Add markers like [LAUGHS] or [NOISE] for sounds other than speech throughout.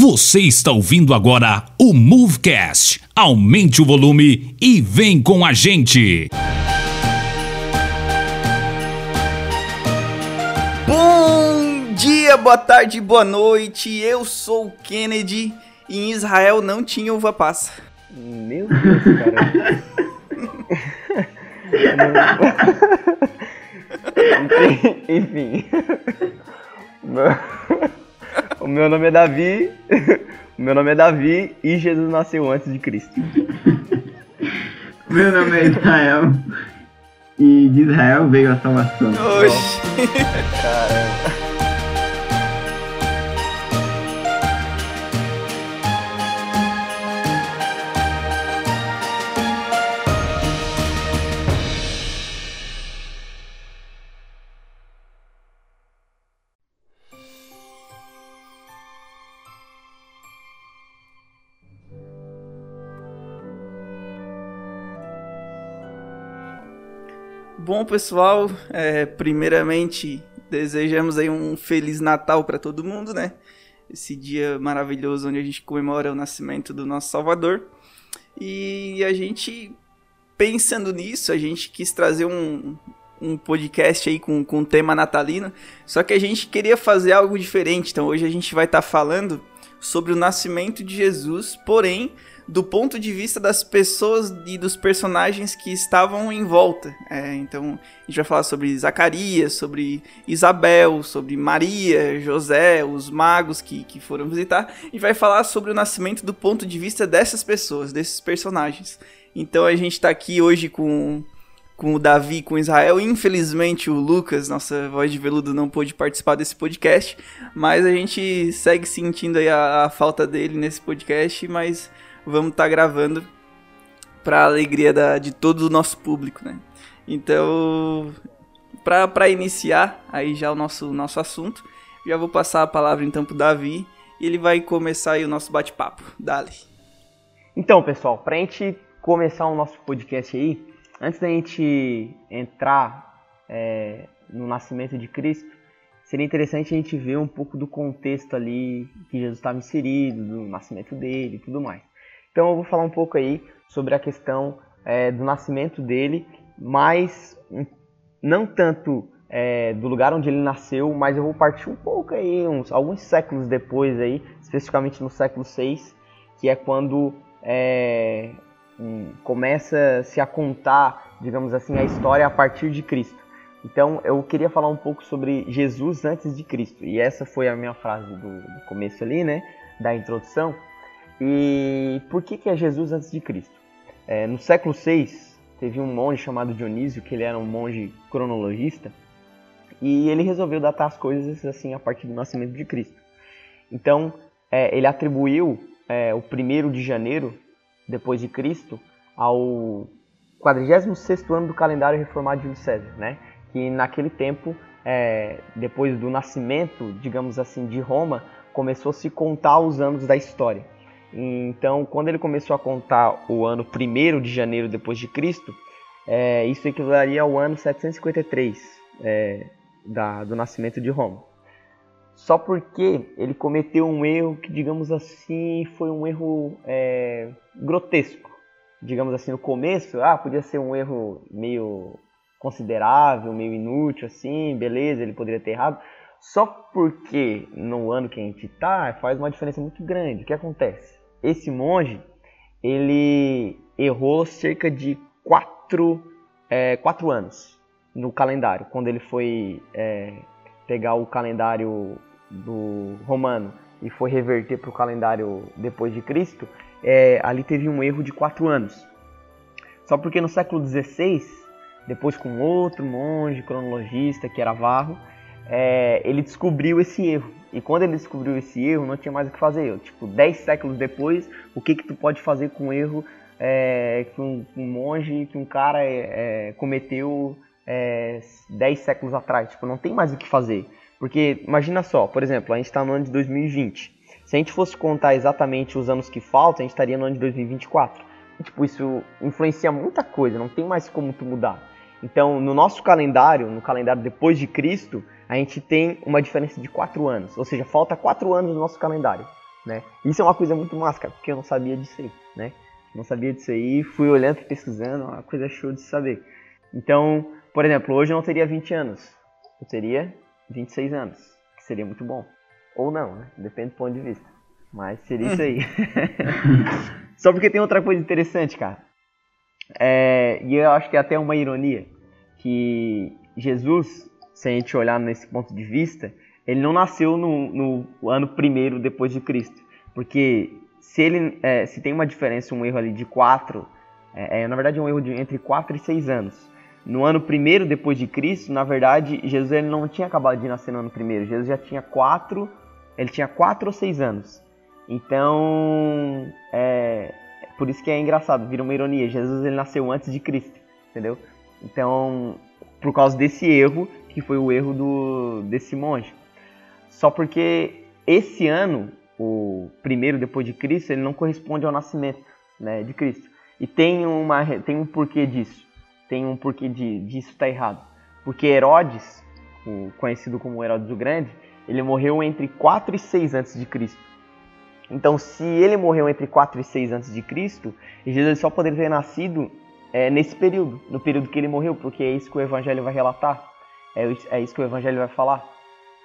Você está ouvindo agora o Movecast. Aumente o volume e vem com a gente. Bom dia, boa tarde, boa noite. Eu sou o Kennedy e em Israel não tinha uva passa. Meu Deus, cara. [LAUGHS] enfim. O meu nome é Davi. [LAUGHS] O meu nome é Davi e Jesus nasceu antes de Cristo. [LAUGHS] Meu nome é Israel. E de Israel veio a salvação. Oxi. Caramba. Bom, pessoal, é, primeiramente desejamos aí um feliz Natal para todo mundo, né? Esse dia maravilhoso onde a gente comemora o nascimento do nosso Salvador. E a gente, pensando nisso, a gente quis trazer um, um podcast aí com, com tema natalino. Só que a gente queria fazer algo diferente. Então hoje a gente vai estar tá falando sobre o nascimento de Jesus, porém do ponto de vista das pessoas e dos personagens que estavam em volta. É, então, a gente vai falar sobre Zacarias, sobre Isabel, sobre Maria, José, os magos que, que foram visitar, e vai falar sobre o nascimento do ponto de vista dessas pessoas, desses personagens. Então, a gente está aqui hoje com, com o Davi, com Israel. Infelizmente, o Lucas, nossa voz de veludo, não pôde participar desse podcast, mas a gente segue sentindo a, a falta dele nesse podcast, mas vamos estar tá gravando para alegria da, de todo o nosso público, né? Então, para iniciar aí já o nosso, nosso assunto, já vou passar a palavra então pro Davi e ele vai começar aí o nosso bate-papo. Dali. Então, pessoal, pra gente começar o nosso podcast aí, antes da gente entrar é, no nascimento de Cristo, seria interessante a gente ver um pouco do contexto ali que Jesus estava inserido, do nascimento dele e tudo mais. Então eu vou falar um pouco aí sobre a questão é, do nascimento dele, mas não tanto é, do lugar onde ele nasceu, mas eu vou partir um pouco aí, uns, alguns séculos depois aí, especificamente no século VI, que é quando é, um, começa-se a contar, digamos assim, a história a partir de Cristo. Então eu queria falar um pouco sobre Jesus antes de Cristo, e essa foi a minha frase do, do começo ali, né, da introdução. E por que, que é Jesus antes de Cristo? É, no século VI, teve um monge chamado Dionísio, que ele era um monge cronologista, e ele resolveu datar as coisas assim a partir do nascimento de Cristo. Então, é, ele atribuiu é, o primeiro de janeiro, depois de Cristo, ao 46º ano do calendário reformado de Júlio César, né? que naquele tempo, é, depois do nascimento, digamos assim, de Roma, começou a se contar os anos da história. Então, quando ele começou a contar o ano 1 de janeiro depois de Cristo, é, isso equivaleria ao ano 753 é, da, do nascimento de Roma. Só porque ele cometeu um erro que, digamos assim, foi um erro é, grotesco. Digamos assim, no começo, ah, podia ser um erro meio considerável, meio inútil, assim, beleza, ele poderia ter errado. Só porque no ano que a gente está faz uma diferença muito grande. O que acontece? Esse monge ele errou cerca de quatro, é, quatro anos no calendário, quando ele foi é, pegar o calendário do romano e foi reverter para o calendário depois de Cristo, é, ali teve um erro de quatro anos. Só porque no século XVI, depois com outro monge cronologista que era Varro, é, ele descobriu esse erro. E quando ele descobriu esse erro, não tinha mais o que fazer. Tipo, 10 séculos depois, o que que tu pode fazer com um erro é, que um, um, monge, que um cara é, é cometeu é, 10 séculos atrás? Tipo, não tem mais o que fazer. Porque, imagina só, por exemplo, a gente está no ano de 2020. Se a gente fosse contar exatamente os anos que faltam, a gente estaria no ano de 2024. E, tipo, isso influencia muita coisa, não tem mais como tu mudar. Então, no nosso calendário, no calendário depois de Cristo, a gente tem uma diferença de quatro anos, ou seja, falta quatro anos no nosso calendário. né? Isso é uma coisa muito massa, cara, porque eu não sabia disso aí, né? Não sabia disso aí, fui olhando e pesquisando, uma coisa show de saber. Então, por exemplo, hoje eu não teria 20 anos, eu teria 26 anos, que seria muito bom. Ou não, né? Depende do ponto de vista. Mas seria isso aí. [LAUGHS] Só porque tem outra coisa interessante, cara. É, e eu acho que é até uma ironia. Que Jesus, se a gente olhar nesse ponto de vista, ele não nasceu no, no ano primeiro depois de Cristo. Porque se ele é, se tem uma diferença, um erro ali de 4, é, é, na verdade é um erro de entre 4 e 6 anos. No ano primeiro depois de Cristo, na verdade, Jesus ele não tinha acabado de nascer no ano primeiro. Jesus já tinha 4, ele tinha 4 ou 6 anos. Então, é, por isso que é engraçado, vira uma ironia. Jesus ele nasceu antes de Cristo, entendeu? Então, por causa desse erro, que foi o erro do desse monge. Só porque esse ano, o primeiro depois de Cristo, ele não corresponde ao nascimento né, de Cristo. E tem, uma, tem um porquê disso. Tem um porquê de, disso estar tá errado. Porque Herodes, o conhecido como Herodes o Grande, ele morreu entre 4 e 6 antes de Cristo. Então, se ele morreu entre 4 e 6 antes de Cristo, Jesus só poderia ter nascido é, nesse período, no período que ele morreu, porque é isso que o Evangelho vai relatar, é, é isso que o Evangelho vai falar.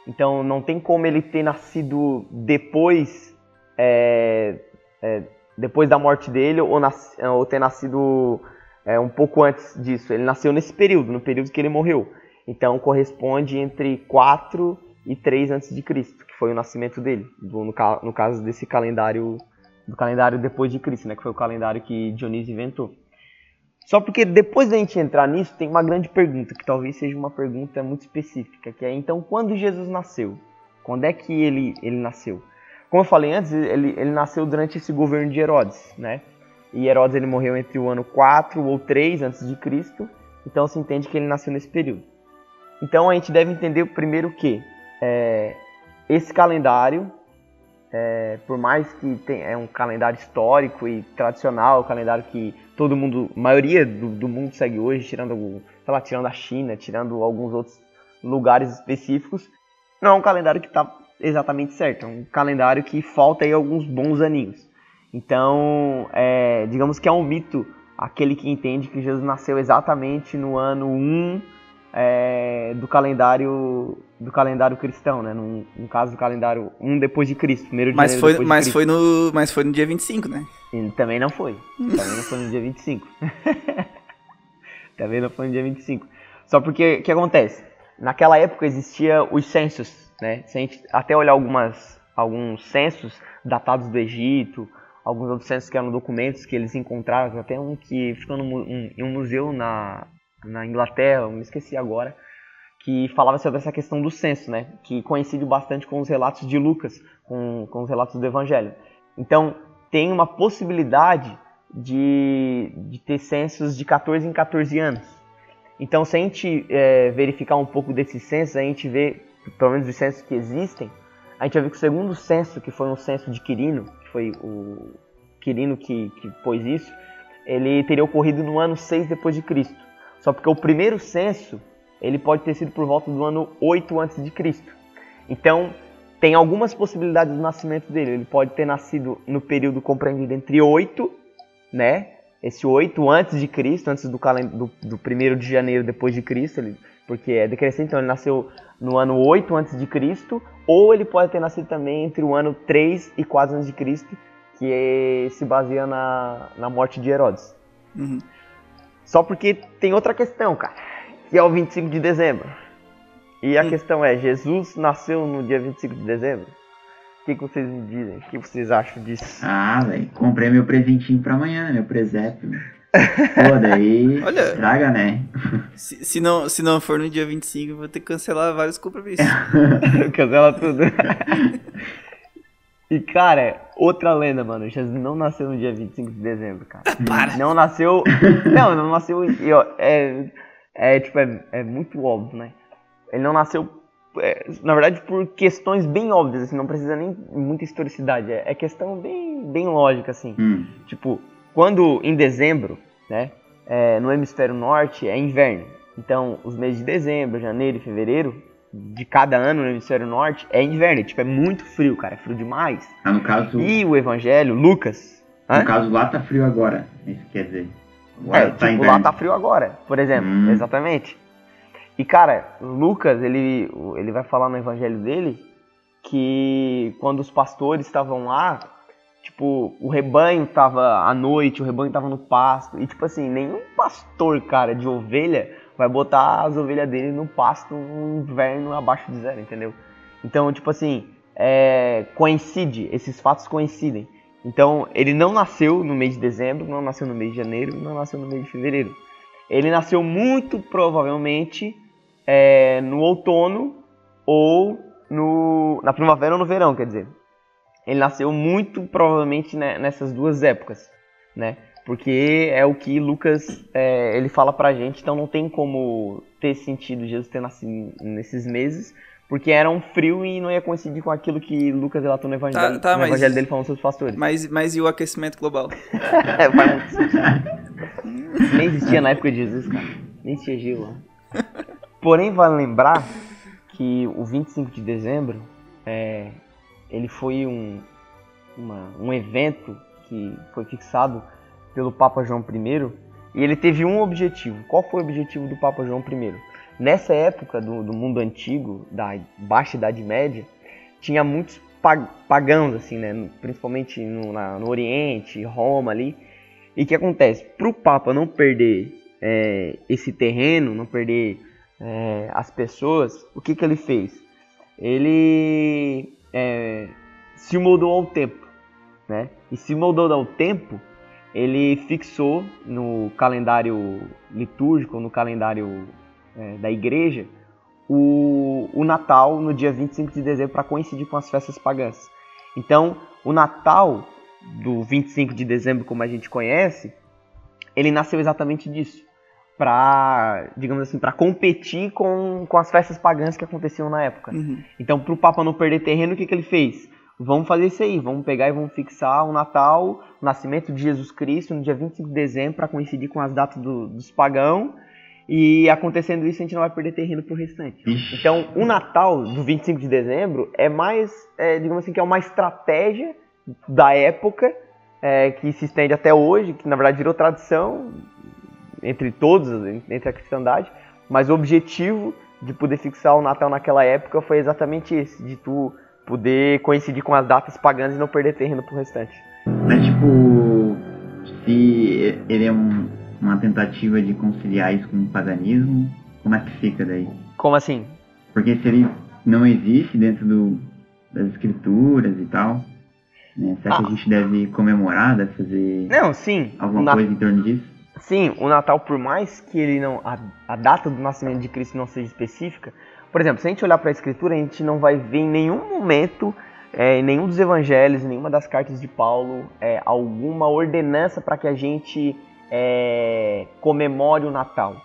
Então, não tem como ele ter nascido depois, é, é, depois da morte dele, ou, nas, ou ter nascido é, um pouco antes disso. Ele nasceu nesse período, no período que ele morreu. Então, corresponde entre 4 e 3 antes de Cristo que foi o nascimento dele, no, no caso desse calendário, do calendário depois de Cristo, né, que foi o calendário que Dionísio inventou. Só porque depois da gente entrar nisso, tem uma grande pergunta, que talvez seja uma pergunta muito específica, que é então quando Jesus nasceu? Quando é que ele, ele nasceu? Como eu falei antes, ele, ele nasceu durante esse governo de Herodes, né? E Herodes ele morreu entre o ano 4 ou 3 antes de Cristo, então se entende que ele nasceu nesse período. Então a gente deve entender primeiro que é, esse calendário, é, por mais que tem, é um calendário histórico e tradicional, um calendário que todo mundo, a maioria do, do mundo segue hoje, tirando, sei lá, tirando a China, tirando alguns outros lugares específicos, não é um calendário que está exatamente certo, é um calendário que falta aí alguns bons aninhos. Então, é, digamos que é um mito aquele que entende que Jesus nasceu exatamente no ano 1 é, do calendário do calendário cristão, né? No, no caso do calendário 1 depois de Cristo, primeiro de mas foi, mas foi no Mas foi no dia 25, né? E também não foi. Também não foi no dia 25. [LAUGHS] também não foi no dia 25. Só porque o que acontece? Naquela época existia os censos, né? Se a gente até olhar algumas alguns censos datados do Egito, alguns outros censos que eram documentos que eles encontraram, até um que ficou um, em um museu na, na Inglaterra, me esqueci agora, que falava sobre essa questão do censo, né? Que coincide bastante com os relatos de Lucas, com, com os relatos do Evangelho. Então, tem uma possibilidade de, de ter censos de 14 em 14 anos. Então, se a gente é, verificar um pouco desses censos, a gente vê, pelo menos os censos que existem, a gente vai ver que o segundo censo, que foi um censo de Quirino, que foi o Quirino que, que pôs isso, ele teria ocorrido no ano 6 depois de Cristo. Só porque o primeiro censo ele pode ter sido por volta do ano 8 a.C. Então, tem algumas possibilidades do nascimento dele. Ele pode ter nascido no período compreendido entre 8, né? Esse 8 antes de Cristo, antes do, do, do 1 de janeiro depois de Cristo, ele, porque é decrescente, então ele nasceu no ano 8 antes de Cristo, ou ele pode ter nascido também entre o ano 3 e 4 antes de Cristo, que se baseia na, na morte de Herodes. Uhum. Só porque tem outra questão, cara, que é o 25 de dezembro. E a Sim. questão é, Jesus nasceu no dia 25 de dezembro? O que, que vocês me dizem? O que vocês acham disso? Ah, velho, comprei meu presentinho pra amanhã, meu presépio. Pô, daí [LAUGHS] Olha, traga, né? Se, se, não, se não for no dia 25, eu vou ter que cancelar vários compromissos. [LAUGHS] Cancela tudo. [LAUGHS] E, cara, outra lenda, mano. Jesus não nasceu no dia 25 de dezembro, cara. [LAUGHS] Para. Não nasceu. Não, não nasceu. É, é tipo, é, é muito óbvio, né? Ele não nasceu, é, na verdade, por questões bem óbvias, assim, não precisa nem muita historicidade. É, é questão bem, bem lógica, assim. Hum. Tipo, quando em dezembro, né? É, no hemisfério norte é inverno. Então, os meses de dezembro, janeiro e fevereiro de cada ano no hemisfério norte é inverno, tipo, é muito frio, cara, é frio demais. Ah, no caso... E o evangelho, Lucas... No hã? caso, lá tá frio agora, isso quer dizer... Agora é, tá tipo, inverno. lá tá frio agora, por exemplo, hum. exatamente. E, cara, Lucas, ele, ele vai falar no evangelho dele que quando os pastores estavam lá, tipo, o rebanho tava à noite, o rebanho tava no pasto, e, tipo assim, nenhum pastor, cara, de ovelha vai botar as ovelhas dele no pasto no inverno abaixo de zero, entendeu? Então, tipo assim, é, coincide, esses fatos coincidem. Então, ele não nasceu no mês de dezembro, não nasceu no mês de janeiro, não nasceu no mês de fevereiro. Ele nasceu muito provavelmente é, no outono ou no, na primavera ou no verão, quer dizer. Ele nasceu muito provavelmente né, nessas duas épocas, né? Porque é o que Lucas é, ele fala pra gente, então não tem como ter sentido Jesus ter nascido nesses meses, porque era um frio e não ia coincidir com aquilo que Lucas relatou no evangelho, tá, tá, no mas, evangelho dele falando sobre os pastores. Mas, mas e o aquecimento global? [LAUGHS] Nem existia na época de Jesus, cara. Nem existia gelo. Porém, vale lembrar que o 25 de dezembro é, ele foi um, uma, um evento que foi fixado pelo Papa João I e ele teve um objetivo. Qual foi o objetivo do Papa João I? Nessa época do, do mundo antigo, da Baixa Idade Média, tinha muitos pagãos, assim, né? principalmente no, na, no Oriente, Roma ali. E o que acontece? Para o Papa não perder é, esse terreno, não perder é, as pessoas, o que, que ele fez? Ele é, se moldou ao tempo. Né? E se moldou ao tempo, ele fixou no calendário litúrgico, no calendário é, da igreja, o, o Natal no dia 25 de dezembro para coincidir com as festas pagãs. Então, o Natal do 25 de dezembro, como a gente conhece, ele nasceu exatamente disso, para, digamos assim, para competir com, com as festas pagãs que aconteciam na época. Uhum. Então, para o Papa não perder terreno, o que, que ele fez? Vamos fazer isso aí, vamos pegar e vamos fixar o Natal, o nascimento de Jesus Cristo no dia 25 de dezembro para coincidir com as datas do, dos pagãos. E acontecendo isso, a gente não vai perder terreno pro restante. Então, o Natal do 25 de dezembro é mais, é, digamos assim, que é uma estratégia da época é, que se estende até hoje, que na verdade virou tradição entre todos, entre a cristandade, mas o objetivo de poder fixar o Natal naquela época foi exatamente esse, de tu poder coincidir com as datas pagãs e não perder terreno pro restante. Mas tipo, se ele é um, uma tentativa de conciliar isso com o paganismo, como é que fica daí? Como assim? Porque se ele não existe dentro do, das escrituras e tal, né, será ah. que a gente deve comemorar, deve fazer não, sim, alguma coisa em torno disso? Sim, o Natal, por mais que ele não a, a data do nascimento de Cristo não seja específica, por exemplo, se a gente olhar para a Escritura, a gente não vai ver em nenhum momento, é, em nenhum dos evangelhos, em nenhuma das cartas de Paulo, é, alguma ordenança para que a gente é, comemore o Natal.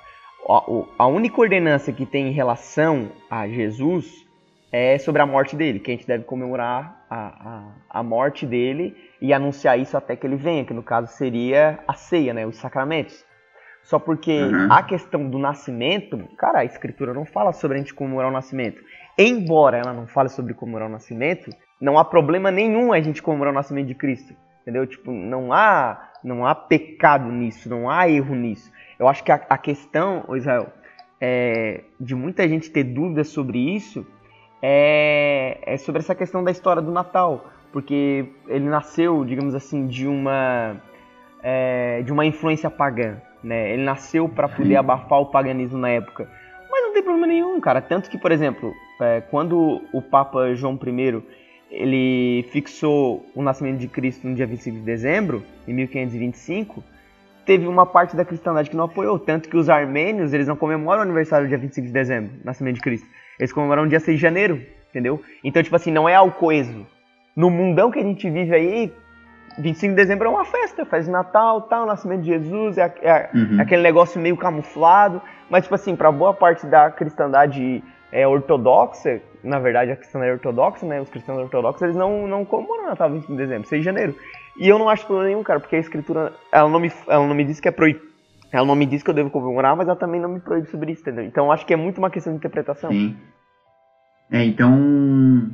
A, a única ordenança que tem em relação a Jesus é sobre a morte dele, que a gente deve comemorar a, a, a, morte dele e anunciar isso até que ele venha, que no caso seria a ceia, né, os sacramentos. Só porque uhum. a questão do nascimento, cara, a escritura não fala sobre a gente comemorar o nascimento. Embora ela não fale sobre comemorar o nascimento, não há problema nenhum a gente comemorar o nascimento de Cristo. Entendeu? Tipo, não há, não há pecado nisso, não há erro nisso. Eu acho que a, a questão, Israel, é, de muita gente ter dúvidas sobre isso é, é sobre essa questão da história do Natal. Porque ele nasceu, digamos assim, de uma, é, de uma influência pagã né? Ele nasceu para poder abafar o paganismo na época. Mas não tem problema nenhum, cara. Tanto que, por exemplo, é, quando o Papa João I ele fixou o nascimento de Cristo no dia 25 de dezembro, em 1525, teve uma parte da cristandade que não apoiou. Tanto que os armênios, eles não comemoram o aniversário do dia 25 de dezembro, nascimento de Cristo. Eles comemoram o dia 6 de janeiro, entendeu? Então, tipo assim, não é algo coeso. No mundão que a gente vive aí, 25 de dezembro é uma festa, faz Natal, tal, nascimento de Jesus, é, é, uhum. é, aquele negócio meio camuflado, mas tipo assim, para boa parte da cristandade é, ortodoxa, na verdade a cristandade ortodoxa, né, os cristãos ortodoxos, eles não, não comemoram Natal 25 de dezembro, 6 de janeiro. E eu não acho problema nenhum, cara, porque a escritura, ela não me, ela não me diz que é proibido, ela não me diz que eu devo comemorar, mas ela também não me proíbe sobre isso, entendeu? Então acho que é muito uma questão de interpretação. Sim. É, então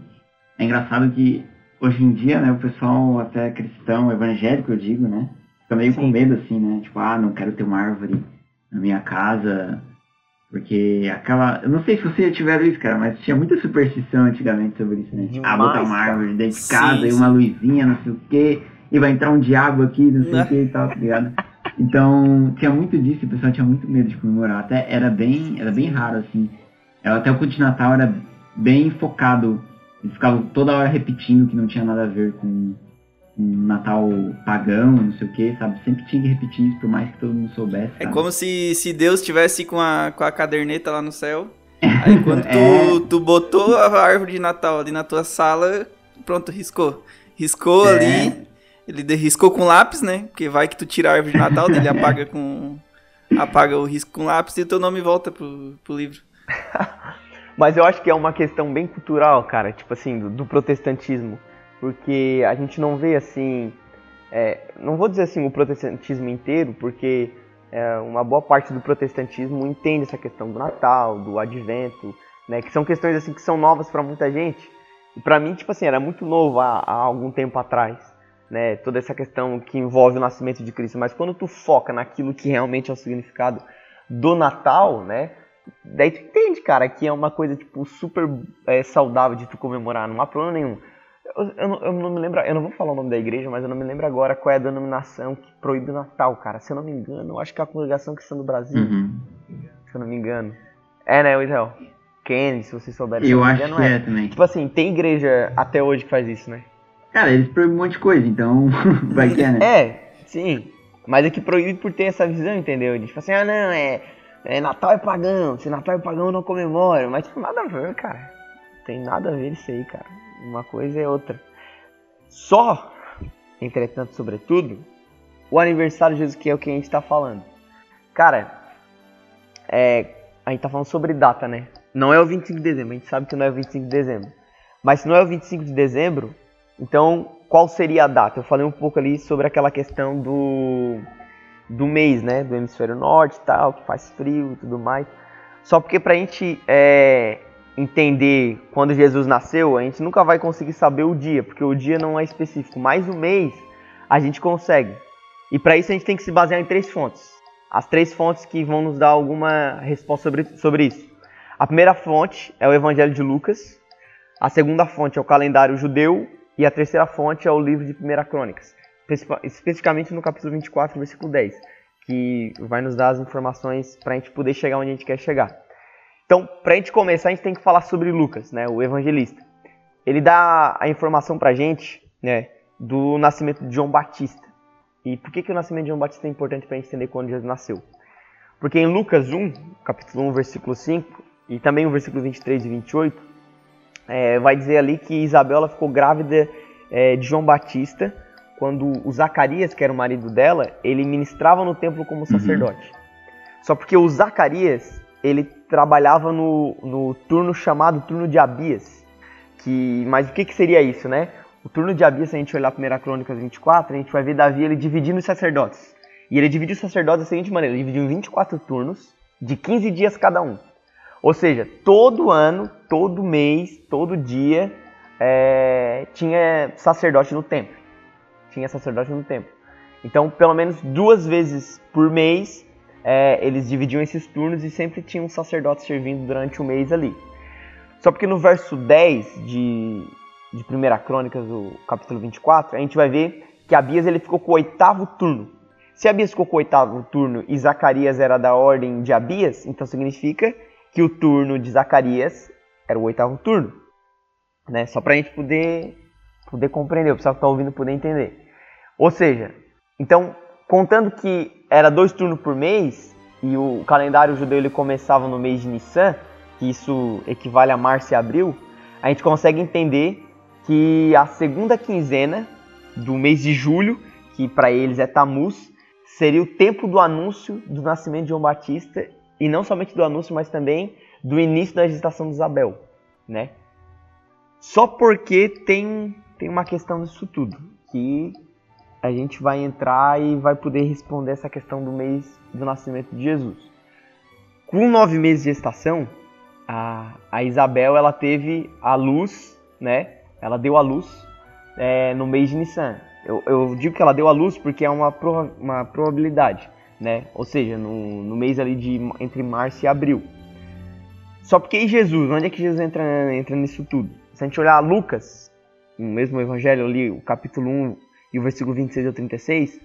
é engraçado que hoje em dia, né, o pessoal até cristão, evangélico, eu digo, né, fica meio Sim. com medo assim, né? Tipo, ah, não quero ter uma árvore na minha casa, porque aquela. Eu não sei se você tiver isso, cara, mas tinha muita superstição antigamente sobre isso, né? Demais, ah, botar uma árvore dentro de casa sim, e uma luzinha, não sei o quê, e vai entrar um diabo aqui, não sei o quê e tal, tá ligado? [LAUGHS] Então, tinha muito disso o pessoal tinha muito medo de comemorar. Até era bem, era bem raro, assim. Até o Natal era bem focado. Eles ficavam toda hora repetindo que não tinha nada a ver com um Natal pagão, não sei o que, sabe? Sempre tinha que repetir isso, por mais que todo mundo soubesse. É sabe? É como se, se Deus estivesse com a, com a caderneta lá no céu. [LAUGHS] Aí quando tu, é... tu botou a árvore de Natal ali na tua sala, pronto, riscou. Riscou é... ali. Ele riscou com lápis, né? Porque vai que tu tira a árvore de Natal, ele [LAUGHS] apaga com. apaga o risco com lápis e o teu nome volta pro, pro livro. [LAUGHS] Mas eu acho que é uma questão bem cultural, cara, tipo assim, do, do protestantismo porque a gente não vê assim, é, não vou dizer assim o protestantismo inteiro, porque é, uma boa parte do protestantismo entende essa questão do Natal, do Advento, né, que são questões assim que são novas para muita gente. E para mim, tipo assim, era muito novo há, há, algum tempo atrás, né, toda essa questão que envolve o nascimento de Cristo. Mas quando tu foca naquilo que realmente é o significado do Natal, né, daí tu entende, cara, que é uma coisa tipo super é, saudável de tu comemorar, não há problema nenhum. Eu, eu, eu, não me lembro, eu não vou falar o nome da igreja, mas eu não me lembro agora qual é a denominação que proíbe o Natal, cara. Se eu não me engano, eu acho que é a congregação cristã do Brasil. Uhum. Se eu não me engano. É, né, Israel? Kenny, se vocês souberem. Eu acho que é. é também. Tipo assim, tem igreja até hoje que faz isso, né? Cara, eles proíbem um monte de coisa, então [LAUGHS] vai que é, né? É, sim. Mas é que proíbe por ter essa visão, entendeu? De tipo assim, ah não, é, é Natal é pagão, se Natal é pagão eu não comemoro. Mas tipo, nada a ver, cara. Tem nada a ver isso aí, cara. Uma coisa é outra. Só, entretanto, sobretudo, o aniversário de Jesus, que é o que a gente está falando. Cara, é, a gente está falando sobre data, né? Não é o 25 de dezembro, a gente sabe que não é o 25 de dezembro. Mas se não é o 25 de dezembro, então qual seria a data? Eu falei um pouco ali sobre aquela questão do, do mês, né? Do hemisfério norte e tal, que faz frio e tudo mais. Só porque pra gente é, entender quando Jesus nasceu, a gente nunca vai conseguir saber o dia, porque o dia não é específico, mas o mês a gente consegue. E para isso a gente tem que se basear em três fontes. As três fontes que vão nos dar alguma resposta sobre, sobre isso. A primeira fonte é o Evangelho de Lucas, a segunda fonte é o calendário judeu e a terceira fonte é o livro de 1 Crônicas, especificamente no capítulo 24, versículo 10, que vai nos dar as informações para a gente poder chegar onde a gente quer chegar. Então, para a gente começar, a gente tem que falar sobre Lucas, né, o evangelista. Ele dá a informação para a gente né, do nascimento de João Batista. E por que, que o nascimento de João Batista é importante para a gente entender quando Jesus nasceu? Porque em Lucas 1, capítulo 1, versículo 5, e também o versículo 23 e 28, é, vai dizer ali que Isabela ficou grávida é, de João Batista quando o Zacarias, que era o marido dela, ele ministrava no templo como uhum. sacerdote. Uhum. Só porque o Zacarias, ele trabalhava no, no turno chamado turno de Abias. Que, mas o que, que seria isso, né? O turno de Abias, se a gente olhar a 1 Crônicas 24, a gente vai ver Davi ele dividindo os sacerdotes. E ele dividiu os sacerdotes da seguinte maneira: ele dividiu em 24 turnos, de 15 dias cada um. Ou seja, todo ano, todo mês, todo dia, é, tinha sacerdote no templo. Tinha sacerdote no templo. Então, pelo menos duas vezes por mês, é, eles dividiam esses turnos e sempre tinha um sacerdote servindo durante o mês ali. Só porque no verso 10 de, de 1 Crônicas, o capítulo 24, a gente vai ver que Abias ele ficou com o oitavo turno. Se Abias ficou com o oitavo turno e Zacarias era da ordem de Abias, então significa que o turno de Zacarias era o oitavo turno. Né? Só para a gente poder, poder compreender, o pessoal que está ouvindo poder entender. Ou seja, então contando que era dois turnos por mês e o calendário judeu ele começava no mês de Nissan, que isso equivale a março e abril, a gente consegue entender que a segunda quinzena do mês de julho, que para eles é Tamuz, seria o tempo do anúncio do nascimento de João Batista e não somente do anúncio, mas também do início da gestação de Isabel, né? Só porque tem, tem uma questão disso tudo, que a gente vai entrar e vai poder responder essa questão do mês do nascimento de Jesus. Com nove meses de gestação, a, a Isabel ela teve a luz, né? Ela deu a luz é, no mês de Nissan. Eu, eu, digo que ela deu a luz porque é uma, prova, uma probabilidade, né? Ou seja, no, no mês ali de entre março e abril. Só porque e Jesus? Onde é que Jesus entra, entra nisso tudo? Se a gente olhar Lucas, no mesmo evangelho ali, o capítulo 1 e o versículo 26 ao 36,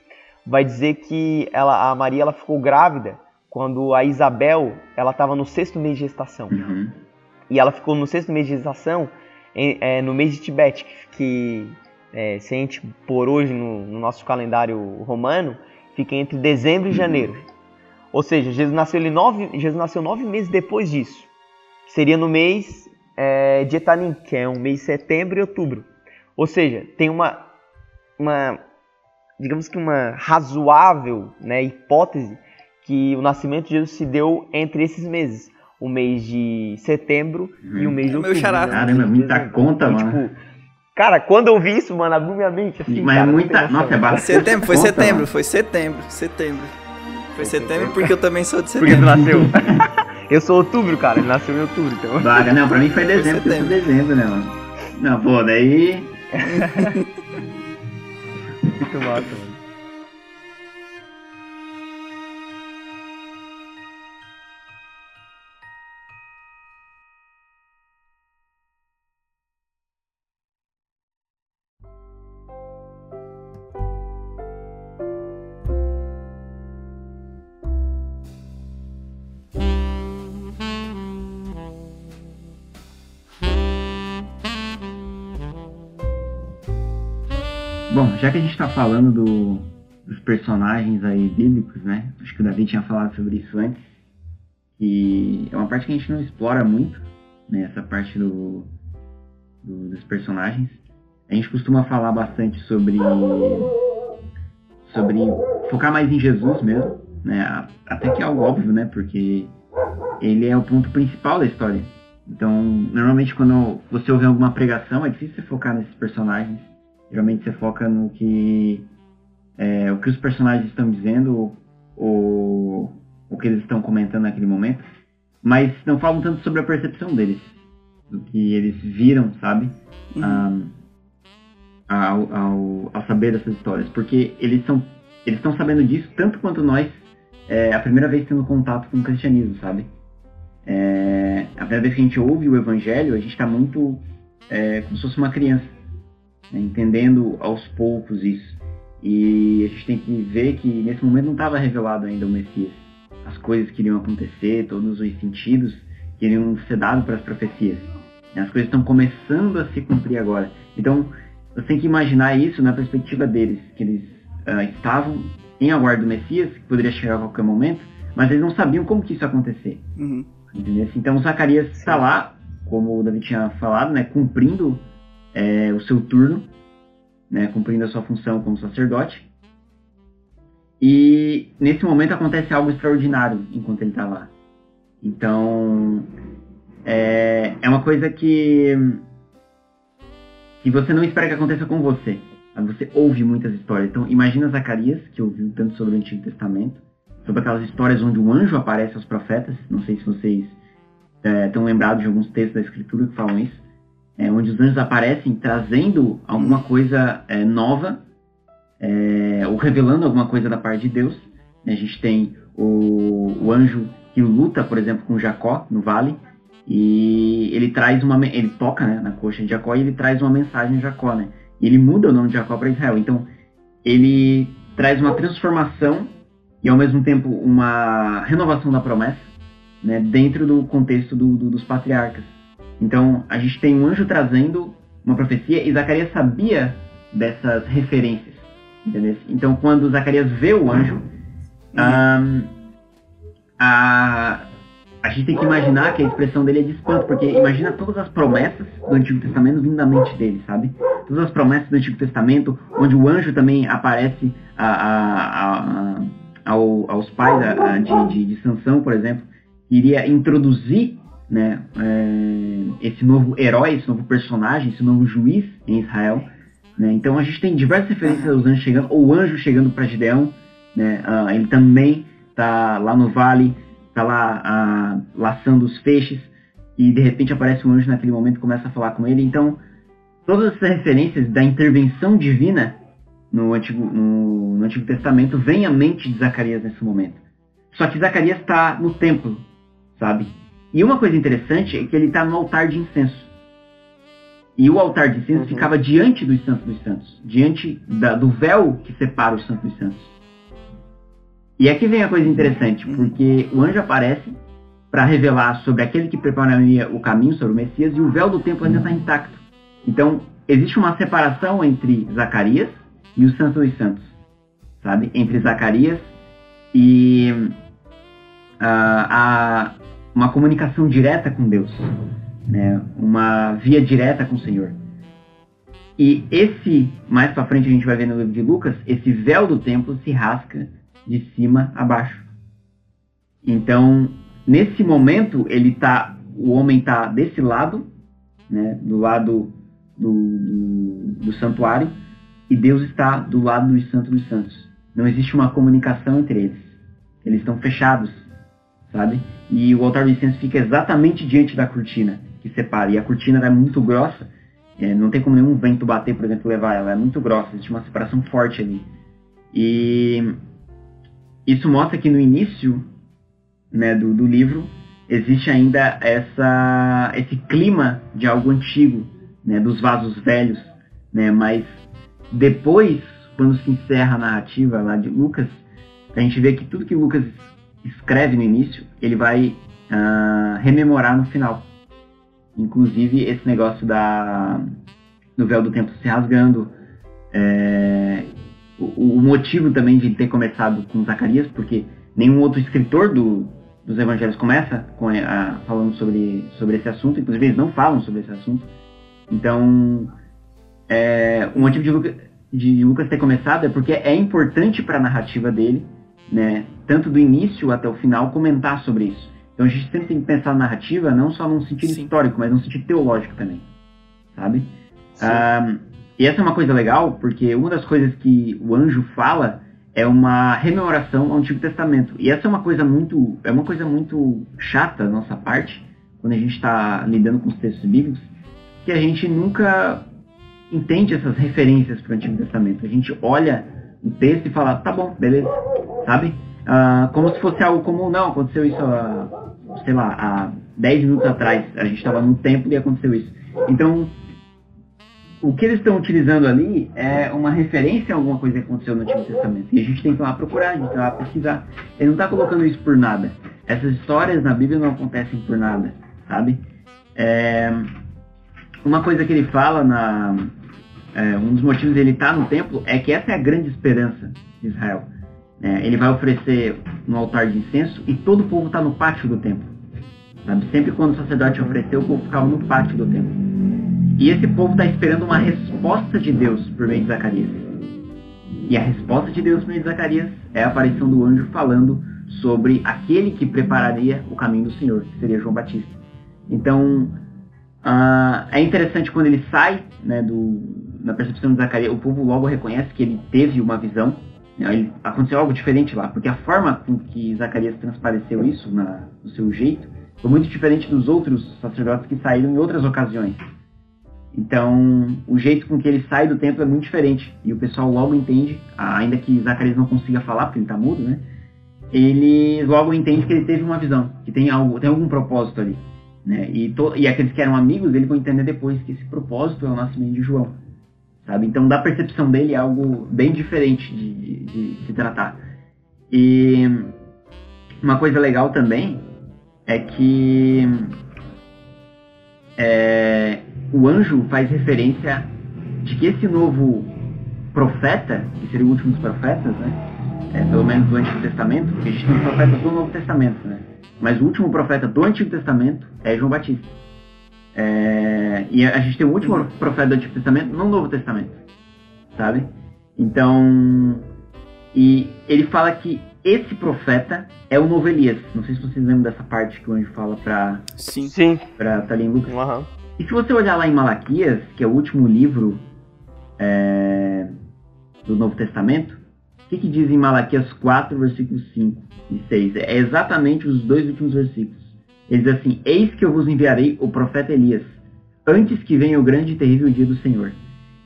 vai dizer que ela, a Maria ela ficou grávida quando a Isabel ela estava no sexto mês de gestação. Uhum. E ela ficou no sexto mês de gestação em, é, no mês de Tibete, que é, se a gente por hoje no, no, nosso calendário romano, fica entre dezembro e janeiro. Ou seja, Jesus nasceu, ele nove, Jesus nasceu nove meses depois disso. Seria no mês é, de Etanim, que é um mês de setembro e outubro. Ou seja, tem uma, uma digamos que uma razoável né, hipótese que o nascimento de Jesus se deu entre esses meses. O mês de setembro hum. e o mês de outubro. Meu xará. Né? Caramba, muita conta, e, mano. Tipo, cara, quando eu vi isso, mano, abriu minha mente. Assim, Mas é cara, é muita. Nossa, é bastante. Setembro, foi conta, setembro, mano. foi setembro, setembro. Foi setembro porque eu também sou de Porque tu setembro. nasceu. [LAUGHS] eu sou outubro, cara. Ele nasceu em outubro, então. Vaga, não, pra mim foi dezembro, Foi foi dezembro, né, mano? Não, pô, daí. [LAUGHS] [LAUGHS] Muito massa, mano. Bom, já que a gente tá falando do, dos personagens aí bíblicos, né? Acho que o Davi tinha falado sobre isso antes. E é uma parte que a gente não explora muito, né? Essa parte do, do- dos personagens. A gente costuma falar bastante sobre sobre focar mais em Jesus mesmo, né? Até que é algo óbvio, né? Porque ele é o ponto principal da história. Então, normalmente quando você ouve alguma pregação, é difícil você focar nesses personagens. Geralmente você foca no que é, o que os personagens estão dizendo ou o que eles estão comentando naquele momento, mas não falam tanto sobre a percepção deles, do que eles viram, sabe? Uhum. Ah, ao, ao, ao saber dessas histórias, porque eles são eles estão sabendo disso tanto quanto nós é, a primeira vez tendo contato com o cristianismo, sabe? É, a primeira vez que a gente ouve o evangelho, a gente está muito é, como se fosse uma criança, né, entendendo aos poucos isso. E a gente tem que ver que nesse momento não estava revelado ainda o Messias. As coisas que iriam acontecer, todos os sentidos que iriam ser dados para as profecias. As coisas estão começando a se cumprir agora. Então, você tem que imaginar isso na perspectiva deles, que eles ah, estavam em aguardo do Messias, que poderia chegar a qualquer momento, mas eles não sabiam como que isso ia acontecer. Uhum. Então Zacarias está lá, como o Davi tinha falado, né, cumprindo é, o seu turno, né, cumprindo a sua função como sacerdote. E nesse momento acontece algo extraordinário enquanto ele está lá. Então é, é uma coisa que que você não espera que aconteça com você. Você ouve muitas histórias. Então imagina Zacarias, que ouviu tanto sobre o Antigo Testamento, sobre aquelas histórias onde o anjo aparece aos profetas. Não sei se vocês é, estão lembrados de alguns textos da Escritura que falam isso. É, onde os anjos aparecem trazendo alguma coisa é, nova é, ou revelando alguma coisa da parte de Deus. A gente tem o, o anjo que luta, por exemplo, com Jacó no vale e ele traz uma ele toca né, na coxa de Jacó e ele traz uma mensagem a Jacó, né? E ele muda o nome de Jacó para Israel. Então ele traz uma transformação e ao mesmo tempo uma renovação da promessa, né? Dentro do contexto do- do- dos patriarcas. Então a gente tem um anjo trazendo uma profecia e Zacarias sabia dessas referências, entendeu? Então quando Zacarias vê o anjo, ahn, a, a gente tem que imaginar que a expressão dele é de espanto, porque imagina todas as promessas do Antigo Testamento vindo da mente dele, sabe? Todas as promessas do Antigo Testamento, onde o anjo também aparece a, a- a- ao- aos pais de, de, de Sansão, por exemplo, iria introduzir né, é, esse novo herói, esse novo personagem, esse novo juiz em Israel. né? Então a gente tem diversas referências aos anjos chegando, ou anjo chegando para Gideão, né? ah, ele também tá lá no vale, tá lá ah, laçando os feixes. e de repente aparece um anjo naquele momento e começa a falar com ele. Então, todas essas referências da intervenção divina no Antigo, no, no Antigo Testamento vêm à mente de Zacarias nesse momento. Só que Zacarias está no templo, sabe? E uma coisa interessante é que ele está no altar de incenso. E o altar de incenso uhum. ficava diante dos Santos dos Santos, diante da, do véu que separa os Santos dos Santos. E aqui vem a coisa interessante, uhum. porque o anjo aparece para revelar sobre aquele que prepararia o caminho sobre o Messias e o véu do templo ainda está intacto. Então, existe uma separação entre Zacarias e o Santo dos Santos, sabe? Entre Zacarias e uh, a, uma comunicação direta com Deus, né? uma via direta com o Senhor. E esse, mais para frente a gente vai ver no livro de Lucas, esse véu do templo se rasga de cima a baixo. Então, nesse momento, ele tá, o homem está desse lado, né, do lado do, do, do, santuário, e Deus está do lado dos santos dos santos. Não existe uma comunicação entre eles. Eles estão fechados, sabe? E o altar do incenso fica exatamente diante da cortina que separa. E a cortina é muito grossa, é, não tem como nenhum vento bater, por exemplo, levar ela. É muito grossa, existe uma separação forte ali. E isso mostra que no início né, do, do livro existe ainda essa, esse clima de algo antigo, né, dos vasos velhos, né, mas depois, quando se encerra a narrativa lá de Lucas, a gente vê que tudo que Lucas escreve no início, ele vai uh, rememorar no final. Inclusive esse negócio da, do véu do templo se rasgando, é, o, o, motivo também de ter começado com Zacarias, porque nenhum outro escritor do, dos evangelhos começa com, a, falando sobre, sobre esse assunto, inclusive eles não falam sobre esse assunto. Então, é, o motivo de de Lucas ter começado é porque é importante para a narrativa dele né, tanto do início até o final, comentar sobre isso. Então a gente sempre tem que pensar na narrativa não só num sentido Sim. histórico, mas num sentido teológico também, sabe? Ah, e essa é uma coisa legal, porque uma das coisas que o anjo fala é uma rememoração ao Antigo Testamento. E essa é uma coisa muito, é uma coisa muito chata da nossa parte, quando a gente está lidando com os textos bíblicos, que a gente nunca entende essas referências para o Antigo Testamento. A gente olha o texto e fala, tá bom, beleza, sabe? Ah, como se fosse algo comum, não, aconteceu isso, há, sei lá, há 10 minutos atrás, a gente estava no templo e aconteceu isso. Então, o que eles estão utilizando ali é uma referência a alguma coisa que aconteceu no Antigo Testamento. E a gente tem que ir lá procurar, a gente tem que ir lá pesquisar. Ele não está colocando isso por nada. Essas histórias na Bíblia não acontecem por nada, sabe? É... Uma coisa que ele fala na, é, um dos motivos dele estar tá no templo é que essa é a grande esperança de Israel. É, ele vai oferecer no altar de incenso e todo o povo está no pátio do templo. Sabe? Sempre quando o sacerdote ofereceu, o povo ficava no pátio do templo. E esse povo está esperando uma resposta de Deus por meio de Zacarias. E a resposta de Deus por meio de Zacarias é a aparição do anjo falando sobre aquele que prepararia o caminho do Senhor, que seria João Batista. Então, uh, é interessante quando ele sai né, do, na percepção de Zacarias, o povo logo reconhece que ele teve uma visão. Né? Ele, aconteceu algo diferente lá, porque a forma com que Zacarias transpareceu isso na, no seu jeito foi muito diferente dos outros sacerdotes que saíram em outras ocasiões. Então, o jeito com que ele sai do templo é muito diferente. E o pessoal logo entende, ainda que Zacarias não consiga falar, porque ele está mudo, né? Ele logo entende que ele teve uma visão, que tem, algo, tem algum propósito ali. Né? E, to, e aqueles que eram amigos dele vão entender depois que esse propósito é o nascimento de João sabe? Então, da percepção dele é algo bem diferente de, de, de se tratar. E uma coisa legal também é que é, o anjo faz referência de que esse novo profeta, que seria o último dos profetas, né? É, pelo menos do Antigo Testamento, porque a gente tem profetas do Novo Testamento, né? Mas o último profeta do Antigo Testamento é João Batista. É, e a gente tem o último profeta do Antigo Testamento no Novo Testamento, sabe? Então, e ele fala que esse profeta é o novo Elias. Não sei se vocês lembram dessa parte que o anjo fala para sim, sim, para Talim Lucas. Uhum. E se você olhar lá em Malaquias, que é o último livro é, do Novo Testamento, o que, que diz em Malaquias 4, versículos 5 e 6? É exatamente os dois últimos versículos. Ele diz assim: Eis que eu vos enviarei o profeta Elias, antes que venha o grande e terrível dia do Senhor.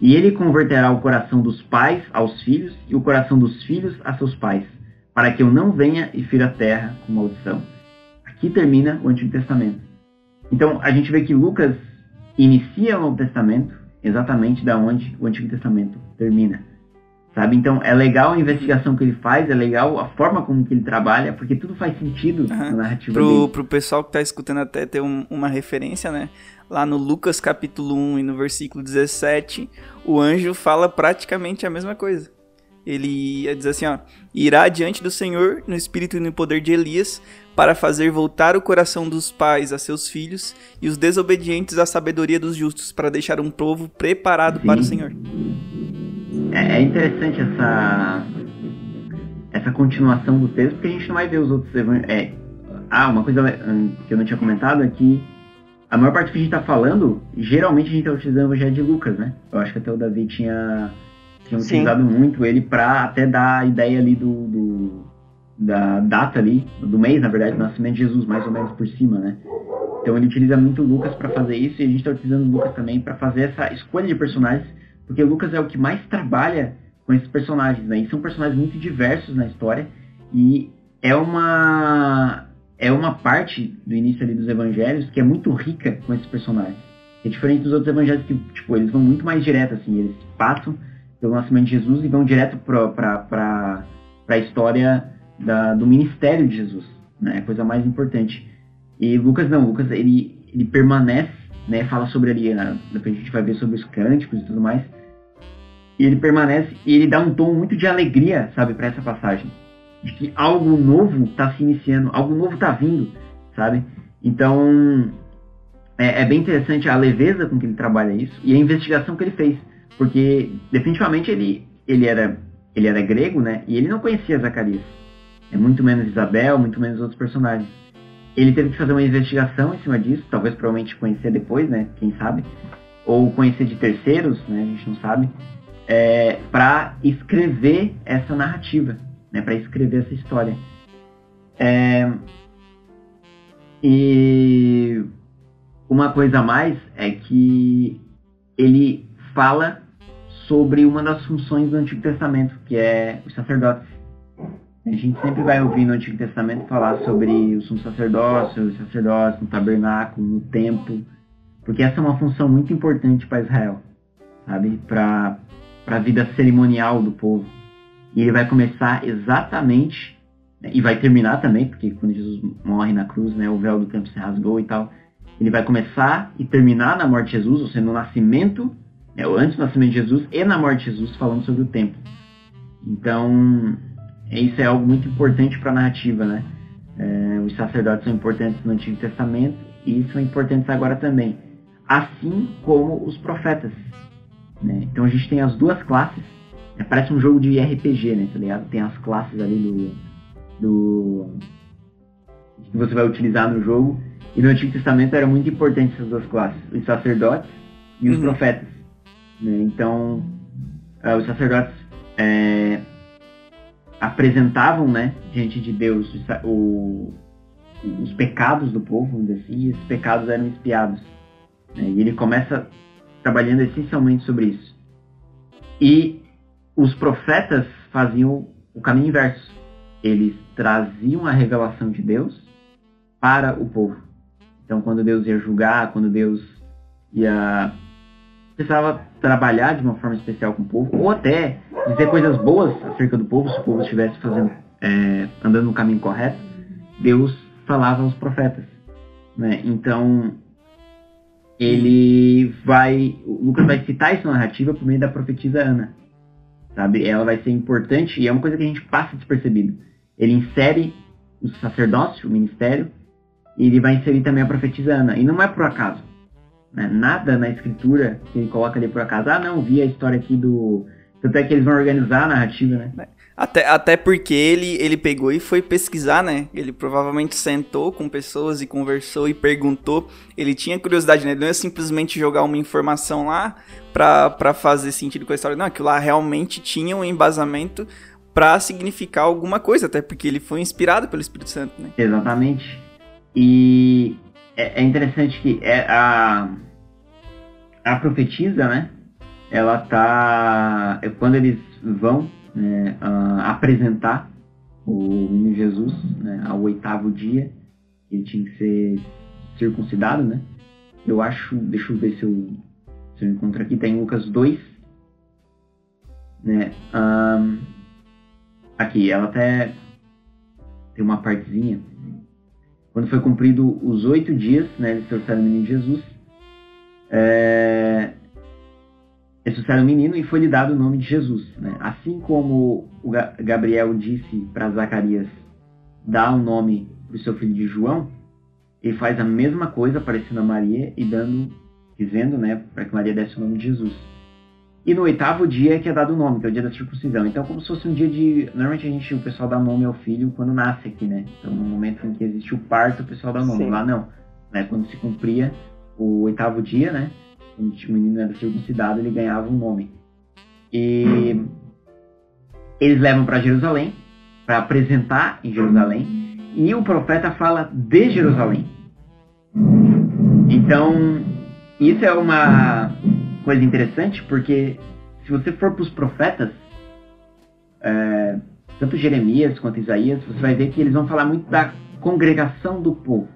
E ele converterá o coração dos pais aos filhos e o coração dos filhos a seus pais, para que eu não venha e fira a terra com maldição. Aqui termina o Antigo Testamento. Então a gente vê que Lucas inicia o Novo Testamento exatamente da onde o Antigo Testamento termina. Sabe? Então é legal a investigação que ele faz, é legal a forma como que ele trabalha, porque tudo faz sentido uhum. na narrativa pro, dele. Pro pessoal que está escutando até ter um, uma referência, né? Lá no Lucas capítulo 1 e no versículo 17, o anjo fala praticamente a mesma coisa. Ele diz assim, ó, irá diante do Senhor no espírito e no poder de Elias, para fazer voltar o coração dos pais a seus filhos e os desobedientes à sabedoria dos justos, para deixar um povo preparado Sim. para o Senhor. É, é interessante essa essa continuação do texto, porque a gente não vai ver os outros evangelhos. É, ah, uma coisa hum, que eu não tinha comentado é que a maior parte que a gente está falando, geralmente a gente está utilizando o Evangelho de Lucas, né? Eu acho que até o Davi tinha, tinha utilizado muito ele para até dar a ideia ali do, do da data ali, do mês, na verdade, do nascimento de Jesus, mais ou menos por cima, né? Então ele utiliza muito Lucas para fazer isso e a gente está utilizando Lucas também para fazer essa escolha de personagens, porque Lucas é o que mais trabalha com esses personagens, né? E são personagens muito diversos na história e é uma é uma parte do início ali dos evangelhos que é muito rica com esses personagens. É diferente dos outros evangelhos que, tipo, eles vão muito mais direto, assim, eles passam pelo nascimento de Jesus e vão direto para a história da, do ministério de Jesus, né? É a coisa mais importante. E Lucas não, Lucas ele, ele permanece, né? Fala sobre ali, né? depois a gente vai ver sobre os cânticos e tudo mais. E ele permanece e ele dá um tom muito de alegria, sabe, para essa passagem, de que algo novo está se iniciando, algo novo está vindo, sabe? Então é, é bem interessante a leveza com que ele trabalha isso e a investigação que ele fez, porque definitivamente ele ele era ele era grego, né? E ele não conhecia Zacarias é muito menos Isabel, muito menos outros personagens. Ele teve que fazer uma investigação em cima disso, talvez provavelmente conhecer depois, né? Quem sabe? Ou conhecer de terceiros, né? A gente não sabe. É, para escrever essa narrativa, né? Para escrever essa história. É, e uma coisa a mais é que ele fala sobre uma das funções do Antigo Testamento, que é os sacerdotes. A gente sempre vai ouvir no Antigo Testamento falar sobre o sumo sacerdócio, os sacerdotes no tabernáculo, no templo, porque essa é uma função muito importante para Israel, sabe? Para a vida cerimonial do povo. E ele vai começar exatamente, né? e vai terminar também, porque quando Jesus morre na cruz, né, o véu do templo se rasgou e tal. Ele vai começar e terminar na morte de Jesus, ou seja, no nascimento, né, antes do nascimento de Jesus e na morte de Jesus, falando sobre o templo. Então, isso é algo muito importante para a narrativa, né? É, os sacerdotes são importantes no Antigo Testamento e são importantes agora também, assim como os profetas. Né? Então a gente tem as duas classes, né? parece um jogo de RPG, né? Tá ligado? Tem as classes ali do, do que você vai utilizar no jogo e no Antigo Testamento era muito importante essas duas classes, os sacerdotes e os uhum. profetas. Né? Então uh, os sacerdotes é, apresentavam, né, diante de Deus o, os pecados do povo, assim, e esses pecados eram espiados. Né, e ele começa trabalhando essencialmente sobre isso. E os profetas faziam o caminho inverso. Eles traziam a revelação de Deus para o povo. Então, quando Deus ia julgar, quando Deus ia precisava trabalhar de uma forma especial com o povo, ou até dizer coisas boas acerca do povo, se o povo estivesse fazendo, é, andando no caminho correto, Deus falava aos profetas. Né? Então, ele vai. O Lucas vai citar isso na narrativa por meio da profetisa Ana. Sabe? Ela vai ser importante e é uma coisa que a gente passa despercebido. Ele insere o sacerdócio, o ministério, e ele vai inserir também a profetisa Ana. E não é por acaso. Né? Nada na escritura que ele coloca ali por acaso. Ah, não, vi a história aqui do. Tanto é que eles vão organizar a narrativa, né? Até, até porque ele, ele pegou e foi pesquisar, né? Ele provavelmente sentou com pessoas e conversou e perguntou. Ele tinha curiosidade, né? Não é simplesmente jogar uma informação lá pra fazer sentido com a história. Não, aquilo lá realmente tinha um embasamento para significar alguma coisa, até porque ele foi inspirado pelo Espírito Santo, né? Exatamente. E é, é interessante que é a, a profetisa, né? Ela tá. É quando eles vão né, uh, apresentar o menino Jesus né, ao oitavo dia, ele tinha que ser circuncidado, né? Eu acho, deixa eu ver se eu, se eu encontro aqui, tem Lucas 2, né? Um, aqui, ela até tem uma partezinha. Quando foi cumprido os oito dias, né, eles trouxeram o menino Jesus, é, eles trouxeram o menino e foi-lhe dado o nome de Jesus. Né? Assim como o Gabriel disse para Zacarias dar o um nome para o seu filho de João, ele faz a mesma coisa aparecendo a Maria e dando, dizendo, né, para que Maria desse o nome de Jesus. E no oitavo dia é que é dado o nome, que é o dia da circuncisão. Então, como se fosse um dia de. Normalmente a gente, o pessoal dá nome ao filho quando nasce aqui, né? Então, no momento em que existe o parto, o pessoal dá nome. Sim. Lá não. Né? Quando se cumpria o oitavo dia, né? O menino era circuncidado, ele ganhava um nome. E eles levam para Jerusalém, para apresentar em Jerusalém. E o profeta fala de Jerusalém. Então, isso é uma coisa interessante, porque se você for para os profetas, é, tanto Jeremias quanto Isaías, você vai ver que eles vão falar muito da congregação do povo,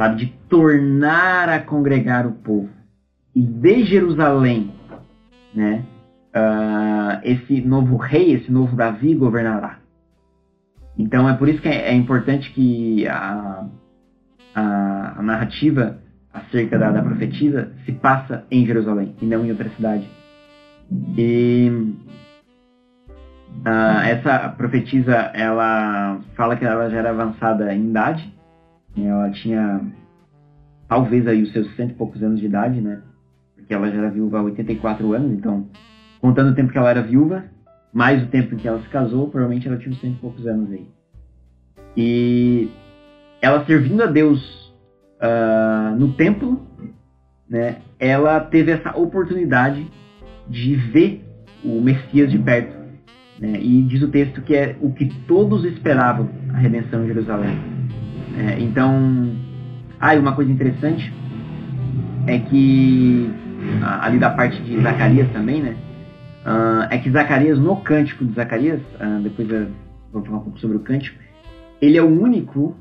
sabe? De tornar a congregar o povo. E de Jerusalém, né? Uh, esse novo rei, esse novo Davi governará. Então é por isso que é, é importante que a, a, a narrativa acerca da, da profetisa se passa em Jerusalém e não em outra cidade. E uh, essa profetisa, ela fala que ela já era avançada em idade. Ela tinha talvez aí os seus cento e poucos anos de idade, né? Porque ela já era viúva há 84 anos, então contando o tempo que ela era viúva, mais o tempo em que ela se casou, provavelmente ela tinha uns cento e poucos anos aí. E ela servindo a Deus uh, no templo, né, ela teve essa oportunidade de ver o Messias de perto. Né, e diz o texto que é o que todos esperavam, a redenção de Jerusalém. É, então, ah, uma coisa interessante é que, ali da parte de Zacarias também, né, uh, é que Zacarias, no cântico de Zacarias, uh, depois eu vou falar um pouco sobre o cântico, ele é o único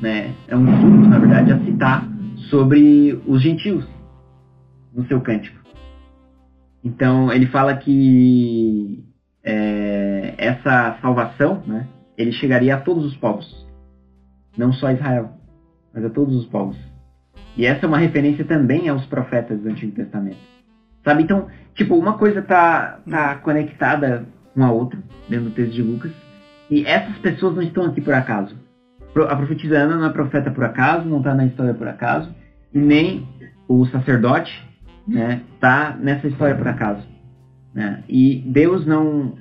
né, é um dos na verdade, a citar sobre os gentios no seu cântico. Então, ele fala que é, essa salvação, né, ele chegaria a todos os povos, não só a Israel, mas a todos os povos. E essa é uma referência também aos profetas do Antigo Testamento. Sabe? Então, tipo, uma coisa tá, tá conectada com a outra, dentro do texto de Lucas, e essas pessoas não estão aqui por acaso a profetisa Ana não é profeta por acaso, não está na história por acaso, e nem o sacerdote né, tá nessa história por acaso. Né? E Deus não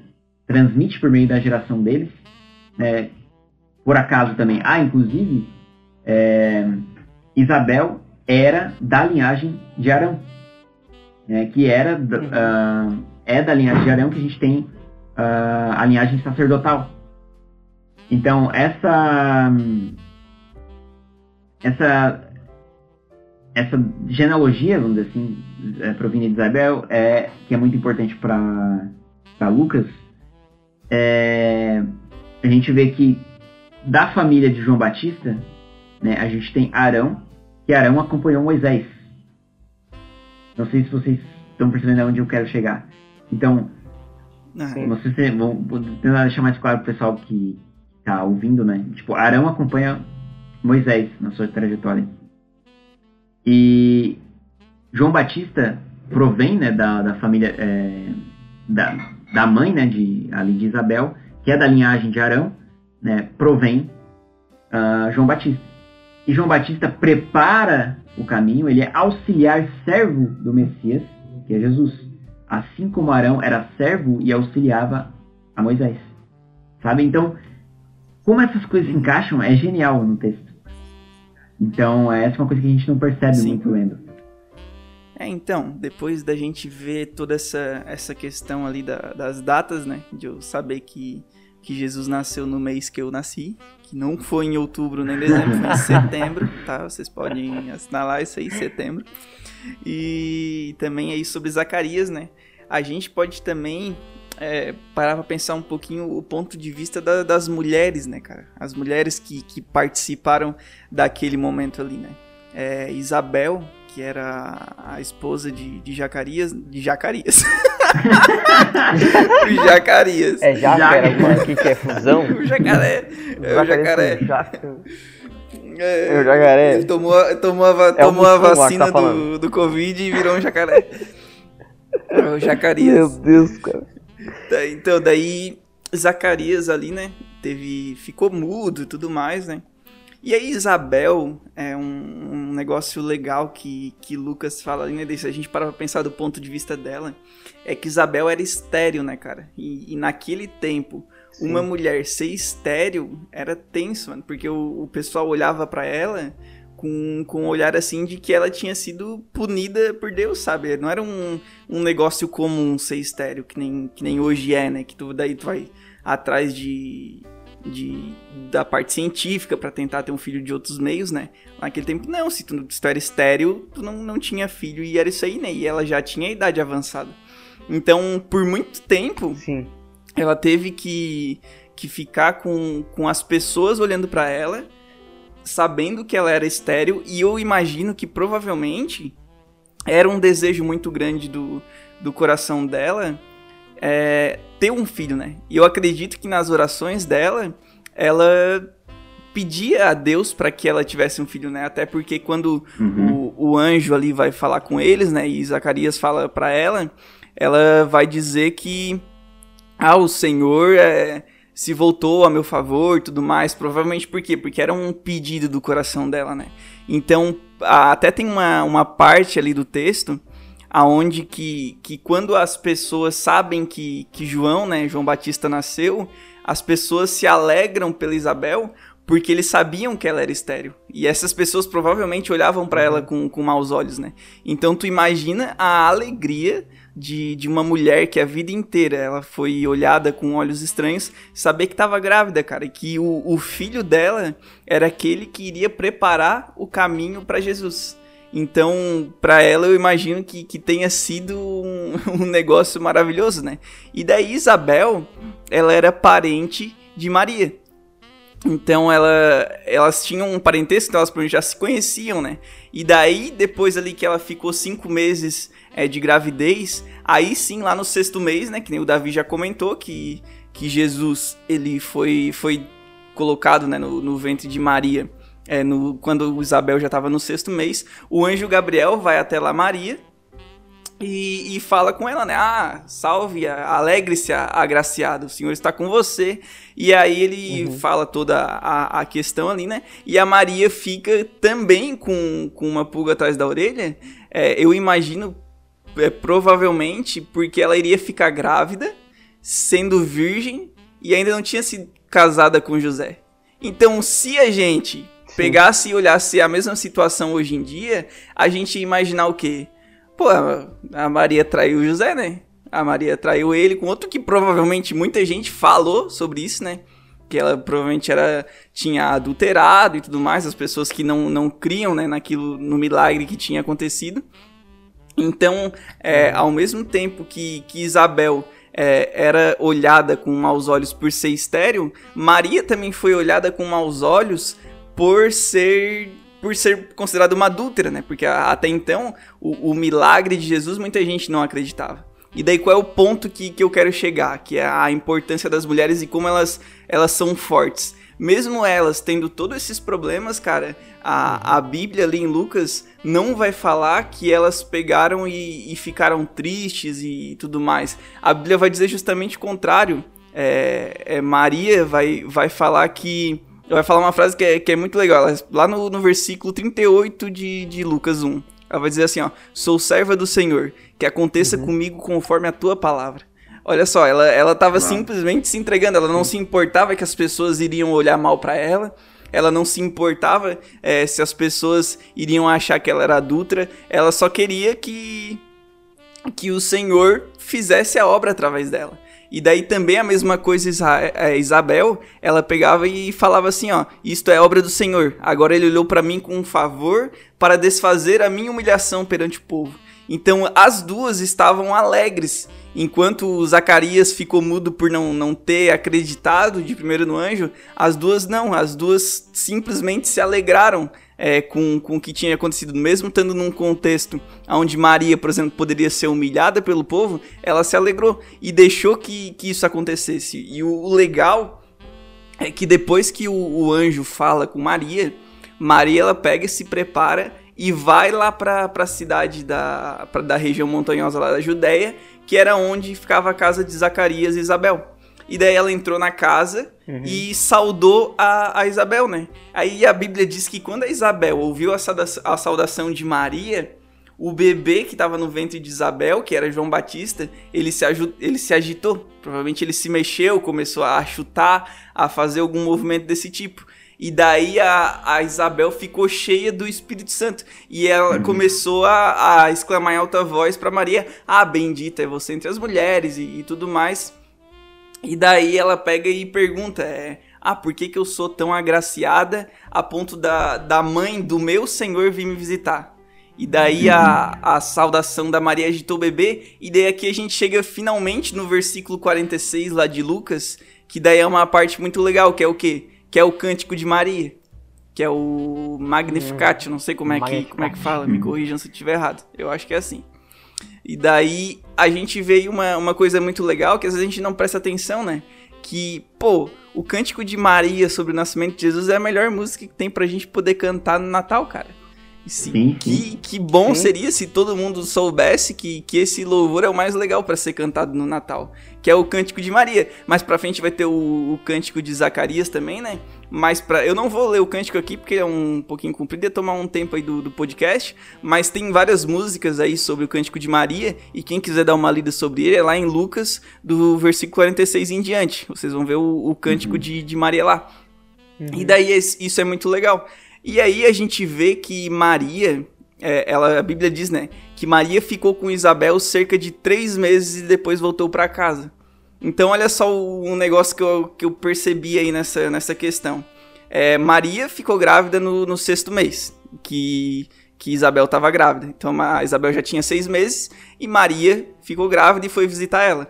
transmite por meio da geração deles, né, por acaso também. Ah, inclusive, é, Isabel era da linhagem de Arão, né, que era uh, é da linhagem de Arão que a gente tem uh, a linhagem sacerdotal. Então, essa essa essa genealogia, vamos dizer assim, é, provinda de Isabel, é, que é muito importante para Lucas, é, a gente vê que da família de João Batista, né, a gente tem Arão, que Arão acompanhou Moisés. Não sei se vocês estão percebendo aonde eu quero chegar. Então, ah, vou tentar deixar mais claro para o pessoal que tá ouvindo, né? Tipo, Arão acompanha Moisés na sua trajetória. E João Batista provém, né, da, da família, é, da, da mãe, né, de, ali de Isabel, que é da linhagem de Arão, né, provém uh, João Batista. E João Batista prepara o caminho, ele é auxiliar servo do Messias, que é Jesus. Assim como Arão era servo e auxiliava a Moisés. Sabe? Então, como essas coisas se encaixam é genial no texto. Então, essa é uma coisa que a gente não percebe Sim. muito lendo. É, então, depois da gente ver toda essa, essa questão ali da, das datas, né? De eu saber que que Jesus nasceu no mês que eu nasci, que não foi em outubro nem dezembro, foi em [LAUGHS] setembro, tá? Vocês podem assinalar isso aí, setembro. E também aí sobre Zacarias, né? A gente pode também é, parar pra pensar um pouquinho o ponto de vista da, das mulheres, né, cara? As mulheres que, que participaram daquele momento ali, né? É, Isabel, que era a esposa de, de Jacarias. De Jacarias. [LAUGHS] o Jacarias. É Jacaré, o que, que é fusão? [LAUGHS] O jacaré. É o jacaré. É, é o jacaré. Ele tomou, tomou a, É tomou a lá que vacina tá do, do Covid e virou um jacaré. É o Jacarias. Meu Deus, cara. Então, daí Zacarias ali, né? Teve. ficou mudo e tudo mais, né? E aí Isabel é um, um negócio legal que, que Lucas fala ali, né? Se a gente parar pra pensar do ponto de vista dela, é que Isabel era estéril, né, cara? E, e naquele tempo, uma mulher ser estéril era tenso, mano, porque o, o pessoal olhava pra ela com, com um olhar assim de que ela tinha sido punida por Deus, sabe? Não era um, um negócio comum ser estéreo, que nem, que nem hoje é, né? Que tu, daí tu vai atrás de, de da parte científica pra tentar ter um filho de outros meios, né? Naquele tempo, não, se tu, se tu era estéreo, tu não, não tinha filho e era isso aí, né? E ela já tinha idade avançada. Então, por muito tempo, Sim. ela teve que, que ficar com, com as pessoas olhando pra ela, sabendo que ela era estéril, e eu imagino que provavelmente era um desejo muito grande do, do coração dela é, ter um filho, né? E eu acredito que nas orações dela, ela pedia a Deus para que ela tivesse um filho, né? Até porque quando Uhum. o, o anjo ali vai falar com eles, né? E Zacarias fala para ela, ela vai dizer que ah, o Senhor é, se voltou a meu favor e tudo mais. Provavelmente por quê? Porque era um pedido do coração dela, né? Então, a- até tem uma, uma parte ali do texto aonde que, que quando as pessoas sabem que, que João, né, João Batista nasceu, as pessoas se alegram pela Isabel porque eles sabiam que ela era estéril. E essas pessoas provavelmente olhavam pra ela com, com maus olhos, né? Então tu imagina a alegria de, de uma mulher que a vida inteira ela foi olhada com olhos estranhos, saber que estava grávida, cara, e que o, o filho dela era aquele que iria preparar o caminho para Jesus. Então, pra ela, eu imagino que, que tenha sido um, [LAUGHS] um negócio maravilhoso, né? E daí, Isabel, ela era parente de Maria. Então, ela, elas tinham um parentesco, então elas já se conheciam, né? E daí, depois ali que ela ficou cinco meses é, de gravidez, aí sim, lá no sexto mês, né? Que nem o Davi já comentou, que, que Jesus, ele foi, foi colocado né, no, no ventre de Maria é, no, quando Isabel já estava no sexto mês, o anjo Gabriel vai até lá Maria e, e fala com ela, né? Ah, salve, alegre-se, agraciado, o Senhor está com você. E aí ele fala toda a, a questão ali, né? E a Maria fica também com, com uma pulga atrás da orelha. É, eu imagino, é, provavelmente, porque ela iria ficar grávida, sendo virgem e ainda não tinha sido casada com José. Então, se a gente pegasse e olhasse a mesma situação hoje em dia, a gente ia imaginar o quê? Pô, a Maria traiu o José, né? A Maria traiu ele com outro que provavelmente muita gente falou sobre isso, né? Que ela provavelmente era, tinha adulterado e tudo mais, as pessoas que não, não criam né, naquilo, no milagre que tinha acontecido. Então, é, ao mesmo tempo que, que Isabel é, era olhada com maus olhos por ser estéril, Maria também foi olhada com maus olhos por ser por ser considerada uma adúltera, né? Porque até então o, o milagre de Jesus muita gente não acreditava. E daí qual é o ponto que, que eu quero chegar? Que é a importância das mulheres e como elas, elas são fortes. Mesmo elas tendo todos esses problemas, cara, a, a Bíblia ali em Lucas não vai falar que elas pegaram e, e ficaram tristes e tudo mais. A Bíblia vai dizer justamente o contrário. É, é, Maria vai, vai falar que. Vai falar uma frase que é, que é muito legal. Ela- Lá no, no versículo 38 de, de Lucas 1. Ela vai dizer assim, ó. Sou serva do Senhor, que aconteça comigo conforme a tua palavra. Olha só, ela, ela tava simplesmente se entregando, ela não se importava que as pessoas iriam olhar mal pra ela, ela não se importava eh, se as pessoas iriam achar que ela era adulta, ela só queria que, que o Senhor fizesse a obra através dela. E daí também a mesma coisa é, Isabel, ela pegava e falava assim, ó, isto é obra do Senhor. Agora ele olhou para mim com um favor para desfazer a minha humilhação perante o povo. Então as duas estavam alegres, enquanto Zacarias ficou mudo por não, não ter acreditado de primeiro no anjo, as duas não, as duas simplesmente se alegraram é, com, com o que tinha acontecido, mesmo estando num contexto onde Maria, por exemplo, poderia ser humilhada pelo povo, ela se alegrou e deixou que, que isso acontecesse. E o, o legal é que depois que o, o, anjo fala com Maria, Maria ela pega e se prepara e vai lá para a cidade da, pra, da região montanhosa lá da Judéia, que era onde ficava a casa de Zacarias e Isabel. E daí ela entrou na casa uhum. e saudou a, a, Isabel, né? Aí a Bíblia diz que quando a Isabel ouviu a, sauda a saudação de Maria, o bebê que estava no ventre de Isabel, que era João Batista, ele se, ele se agitou. Provavelmente ele se mexeu, começou a chutar, a fazer algum movimento desse tipo. E daí a, a Isabel ficou cheia do Espírito Santo. E ela uhum. começou a, a exclamar em alta voz para Maria: Ah, bendita é você entre as mulheres e, e tudo mais. E daí ela pega e pergunta: é, Ah, por que, que eu sou tão agraciada a ponto da, da mãe do meu senhor vir me visitar? E daí a, a saudação da Maria agitou o bebê. E daí aqui a gente chega finalmente no versículo 46 lá de Lucas. Que daí é uma parte muito legal, que é o quê? Que é o cântico de Maria. Que é o Magnificat. Não sei como é, que, como é que fala, me corrijam se eu estiver errado. Eu acho que é assim. E daí a gente vê uma, uma coisa muito legal que às vezes a gente não presta atenção, né? Que, pô, o Cântico de Maria sobre o nascimento de Jesus é a melhor música que tem pra gente poder cantar no Natal, cara. Sim, que, que bom sim. seria se todo mundo soubesse que, que esse louvor é o mais legal para ser cantado no Natal, que é o Cântico de Maria. Mais pra frente vai ter o, o Cântico de Zacarias também, né? Mas pra, eu não vou ler o cântico aqui porque é um pouquinho comprido, ia tomar um tempo aí do, do podcast. Mas tem várias músicas aí sobre o Cântico de Maria. E quem quiser dar uma lida sobre ele é lá em Lucas, do versículo 46 em diante. Vocês vão ver o, o Cântico uhum. de, de Maria lá. Uhum. E daí isso é muito legal. E aí a gente vê que Maria, é, ela, a Bíblia diz, né, que Maria ficou com Isabel cerca de três meses e depois voltou para casa. Então olha só um negócio que eu, que eu percebi aí nessa, nessa questão. É, Maria ficou grávida no, no sexto mês, que, que Isabel estava grávida. Então a Isabel já tinha seis meses e Maria ficou grávida e foi visitar ela.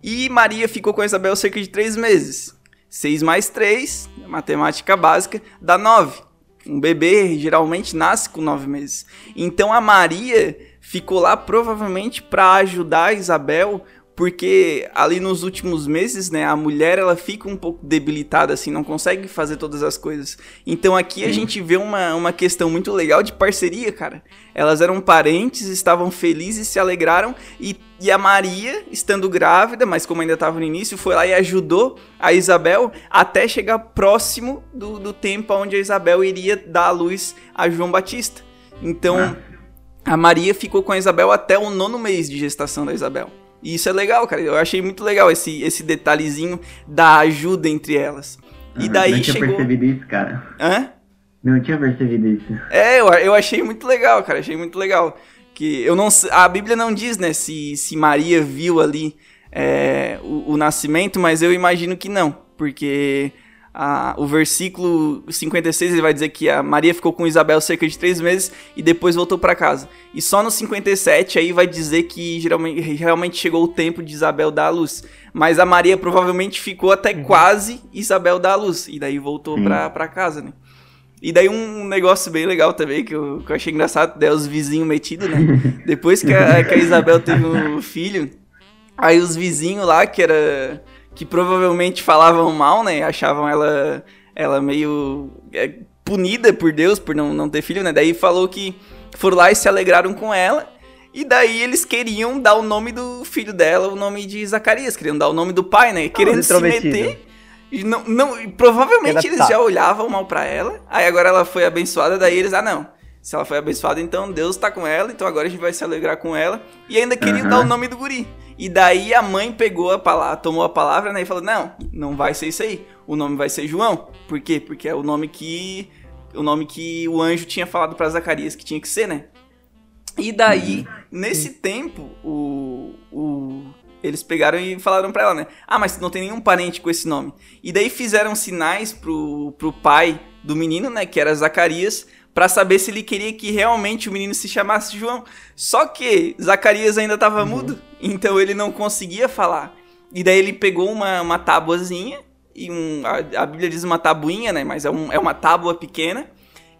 E Maria ficou com Isabel cerca de três meses. Seis mais três, matemática básica, dá nove. Um bebê geralmente nasce com nove meses. Então a Maria ficou lá provavelmente para ajudar a Isabel porque ali nos últimos meses, né, a mulher ela fica um pouco debilitada assim, não consegue fazer todas as coisas. Então aqui a gente vê uma, uma questão muito legal de parceria, cara. Elas eram parentes, estavam felizes, se alegraram e, e a Maria, estando grávida, mas como ainda estava no início, foi lá e ajudou a Isabel até chegar próximo do, do tempo onde a Isabel iria dar a luz a João Batista. Então, ah. a Maria ficou com a Isabel até o nono mês de gestação da Isabel. E isso é legal, cara. Eu achei muito legal esse, esse detalhezinho da ajuda entre elas. E ah, daí não tinha chegou... percebido isso, cara. Hã? Não tinha percebido isso. É, eu, eu achei muito legal, cara. Achei muito legal. Que eu não A Bíblia não diz, né, se, se Maria viu ali é, o, o nascimento, mas eu imagino que não. Porque a, o versículo 56 ele vai dizer que a Maria ficou com Isabel cerca de três meses e depois voltou para casa. E só no 57 aí vai dizer que geralmente, realmente chegou o tempo de Isabel dar a luz. Mas a Maria provavelmente ficou até uhum. quase Isabel dar a luz. E daí voltou uhum. pra, pra casa, né? E daí um negócio bem legal também, que eu, que eu achei engraçado, é os vizinhos metidos, né? [LAUGHS] Depois que a, que a Isabel teve um filho, aí os vizinhos lá, que era que provavelmente falavam mal, né? Achavam ela, ela meio é, punida por Deus por não, não ter filho, né? Daí falou que foram lá e se alegraram com ela. E daí eles queriam dar o nome do filho dela, o nome de Zacarias, queriam dar o nome do pai, né? Querendo se meter. E não, não, provavelmente eles já olhavam mal para ela. Aí agora ela foi abençoada, daí eles, ah não. Se ela foi abençoada, então Deus tá com ela, então agora a gente vai se alegrar com ela. E ainda queriam uhum. dar o nome do guri. E daí a mãe pegou a palavra, tomou a palavra, né, e falou: "Não, não vai ser isso aí. O nome vai ser João". Por quê? Porque é o nome que o nome que o anjo tinha falado para Zacarias que tinha que ser, né? E daí, uhum. nesse tempo, o, o eles pegaram e falaram pra ela, né? Ah, mas não tem nenhum parente com esse nome. E daí fizeram sinais pro, pro pai do menino, né? Que era Zacarias, para saber se ele queria que realmente o menino se chamasse João. Só que Zacarias ainda estava uhum. mudo, então ele não conseguia falar. E daí ele pegou uma, uma tábuazinha, e um, a, a Bíblia diz uma tabuinha, né? Mas é, um, é uma tábua pequena.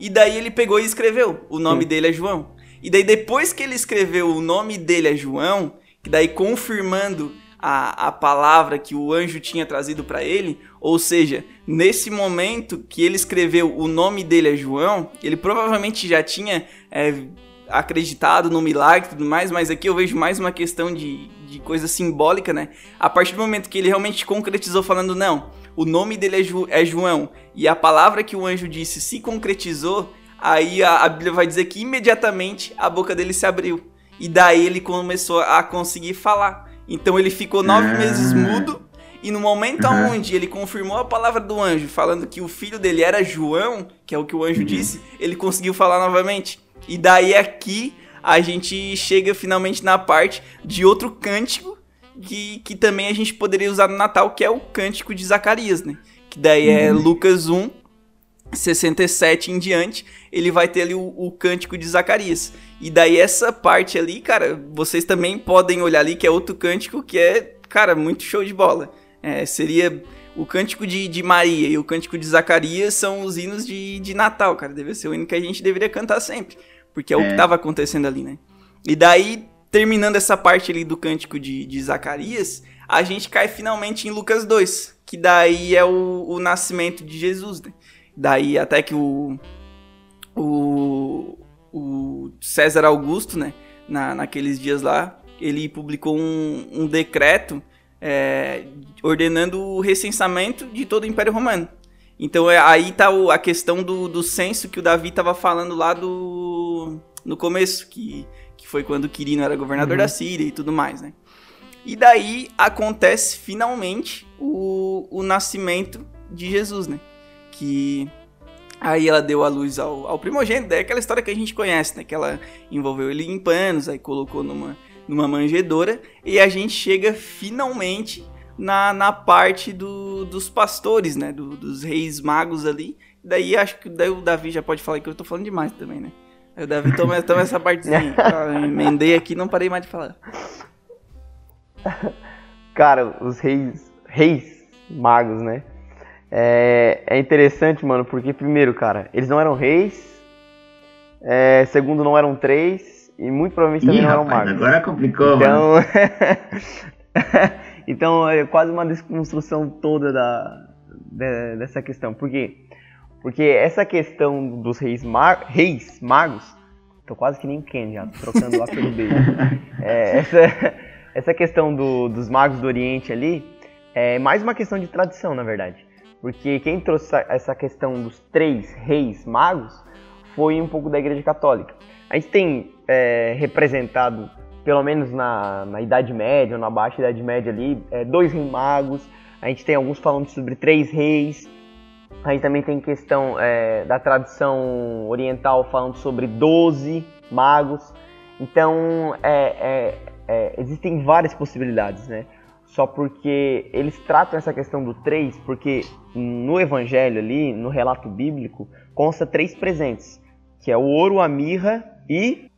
E daí ele pegou e escreveu. O nome Sim. dele é João. E daí depois que ele escreveu o nome dele é João, que daí confirmando a, a palavra que o anjo tinha trazido para ele, ou seja, nesse momento que ele escreveu o nome dele é João, ele provavelmente já tinha é, acreditado no milagre e tudo mais, mas aqui eu vejo mais uma questão de, de coisa simbólica, né? A partir do momento que ele realmente concretizou falando, não, o nome dele é, Ju, é João, e a palavra que o anjo disse se concretizou, aí a, a Bíblia vai dizer que imediatamente a boca dele se abriu. E daí ele começou a conseguir falar. Então ele ficou nove ah. meses mudo. E no momento uhum. onde ele confirmou a palavra do anjo, falando que o filho dele era João, que é o que o anjo uhum. disse, ele conseguiu falar novamente. E daí aqui a gente chega finalmente na parte de outro cântico que, que também a gente poderia usar no Natal, que é o cântico de Zacarias, né? Que daí é uhum. Lucas 1, 67 em diante, ele vai ter ali o, o cântico de Zacarias. E daí essa parte ali, cara, vocês também podem olhar ali que é outro cântico que é, cara, muito show de bola. É, seria o cântico de, de Maria e o cântico de Zacarias são os hinos de, de Natal, cara. Deve ser o hino que a gente deveria cantar sempre. Porque é, é. o que estava acontecendo ali, né? E daí, terminando essa parte ali do cântico de, de Zacarias, a gente cai finalmente em Lucas 2, que daí é o, o nascimento de Jesus, né? Daí até que o, o, o César Augusto, né, na, naqueles dias lá, ele publicou um, um decreto é, ordenando o recensamento de todo o Império Romano. Então é, aí tá o, a questão do, do censo que o Davi estava falando lá do no começo, que, que foi quando Quirino era governador uhum. da Síria e tudo mais, né? E daí acontece finalmente o, o nascimento de Jesus, né? Que Aí ela deu a luz ao, ao primogênito, é aquela história que a gente conhece, né? Que ela envolveu ele em panos, aí colocou numa, numa manjedora, e a gente chega finalmente na, na parte do, dos pastores, né? Do, dos reis magos ali. Daí acho que daí o Davi já pode falar que eu tô falando demais também, né? Aí o Davi toma, toma essa partezinha. Eu [LAUGHS] emendei aqui não parei mais de falar. Cara, os reis, reis magos, né? É, é interessante, mano, porque primeiro, cara, eles não eram reis. É, segundo, não eram três. E muito provavelmente também Ih, não rapaz, eram magos. Agora complicou, então, [LAUGHS] então é quase uma desconstrução toda da, de, dessa questão. Por quê? Porque essa questão dos reis, reis magos, tô quase que nem Ken já, trocando A pelo B. É, essa, essa questão do, dos magos do Oriente ali é mais uma questão de tradição, na verdade. Porque quem trouxe essa questão dos três reis magos foi um pouco da Igreja Católica. A gente tem é, representado, pelo menos na, na Idade Média, ou na Baixa Idade Média ali, é, dois reis magos. A gente tem alguns falando sobre três reis. A gente também tem questão é, da tradição oriental falando sobre doze magos. Então, é, é, é, existem várias possibilidades, né? Só porque eles tratam essa questão do três, porque no evangelho ali, no relato bíblico, consta três presentes, que é o ouro, a mirra e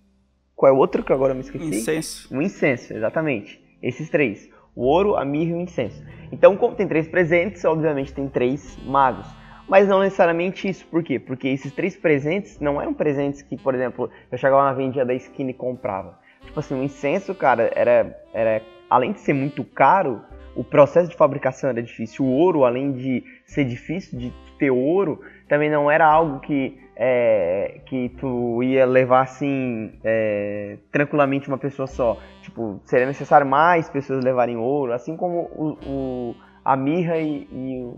qual é o outro que agora eu me esqueci? Incenso. O incenso, exatamente. Esses três, o ouro, a mirra e o incenso. Então, como tem três presentes, obviamente tem três magos. Mas não necessariamente isso. Por quê? Porque esses três presentes não eram presentes que, por exemplo, eu chegava na vendinha da esquina e comprava. Tipo assim, o incenso, cara, era, era além de ser muito caro, o processo de fabricação era difícil. O ouro, além de ser difícil de ter ouro, também não era algo que, é, que tu ia levar assim é, tranquilamente uma pessoa só. Tipo, seria necessário mais pessoas levarem ouro, assim como o, o a mirra e, e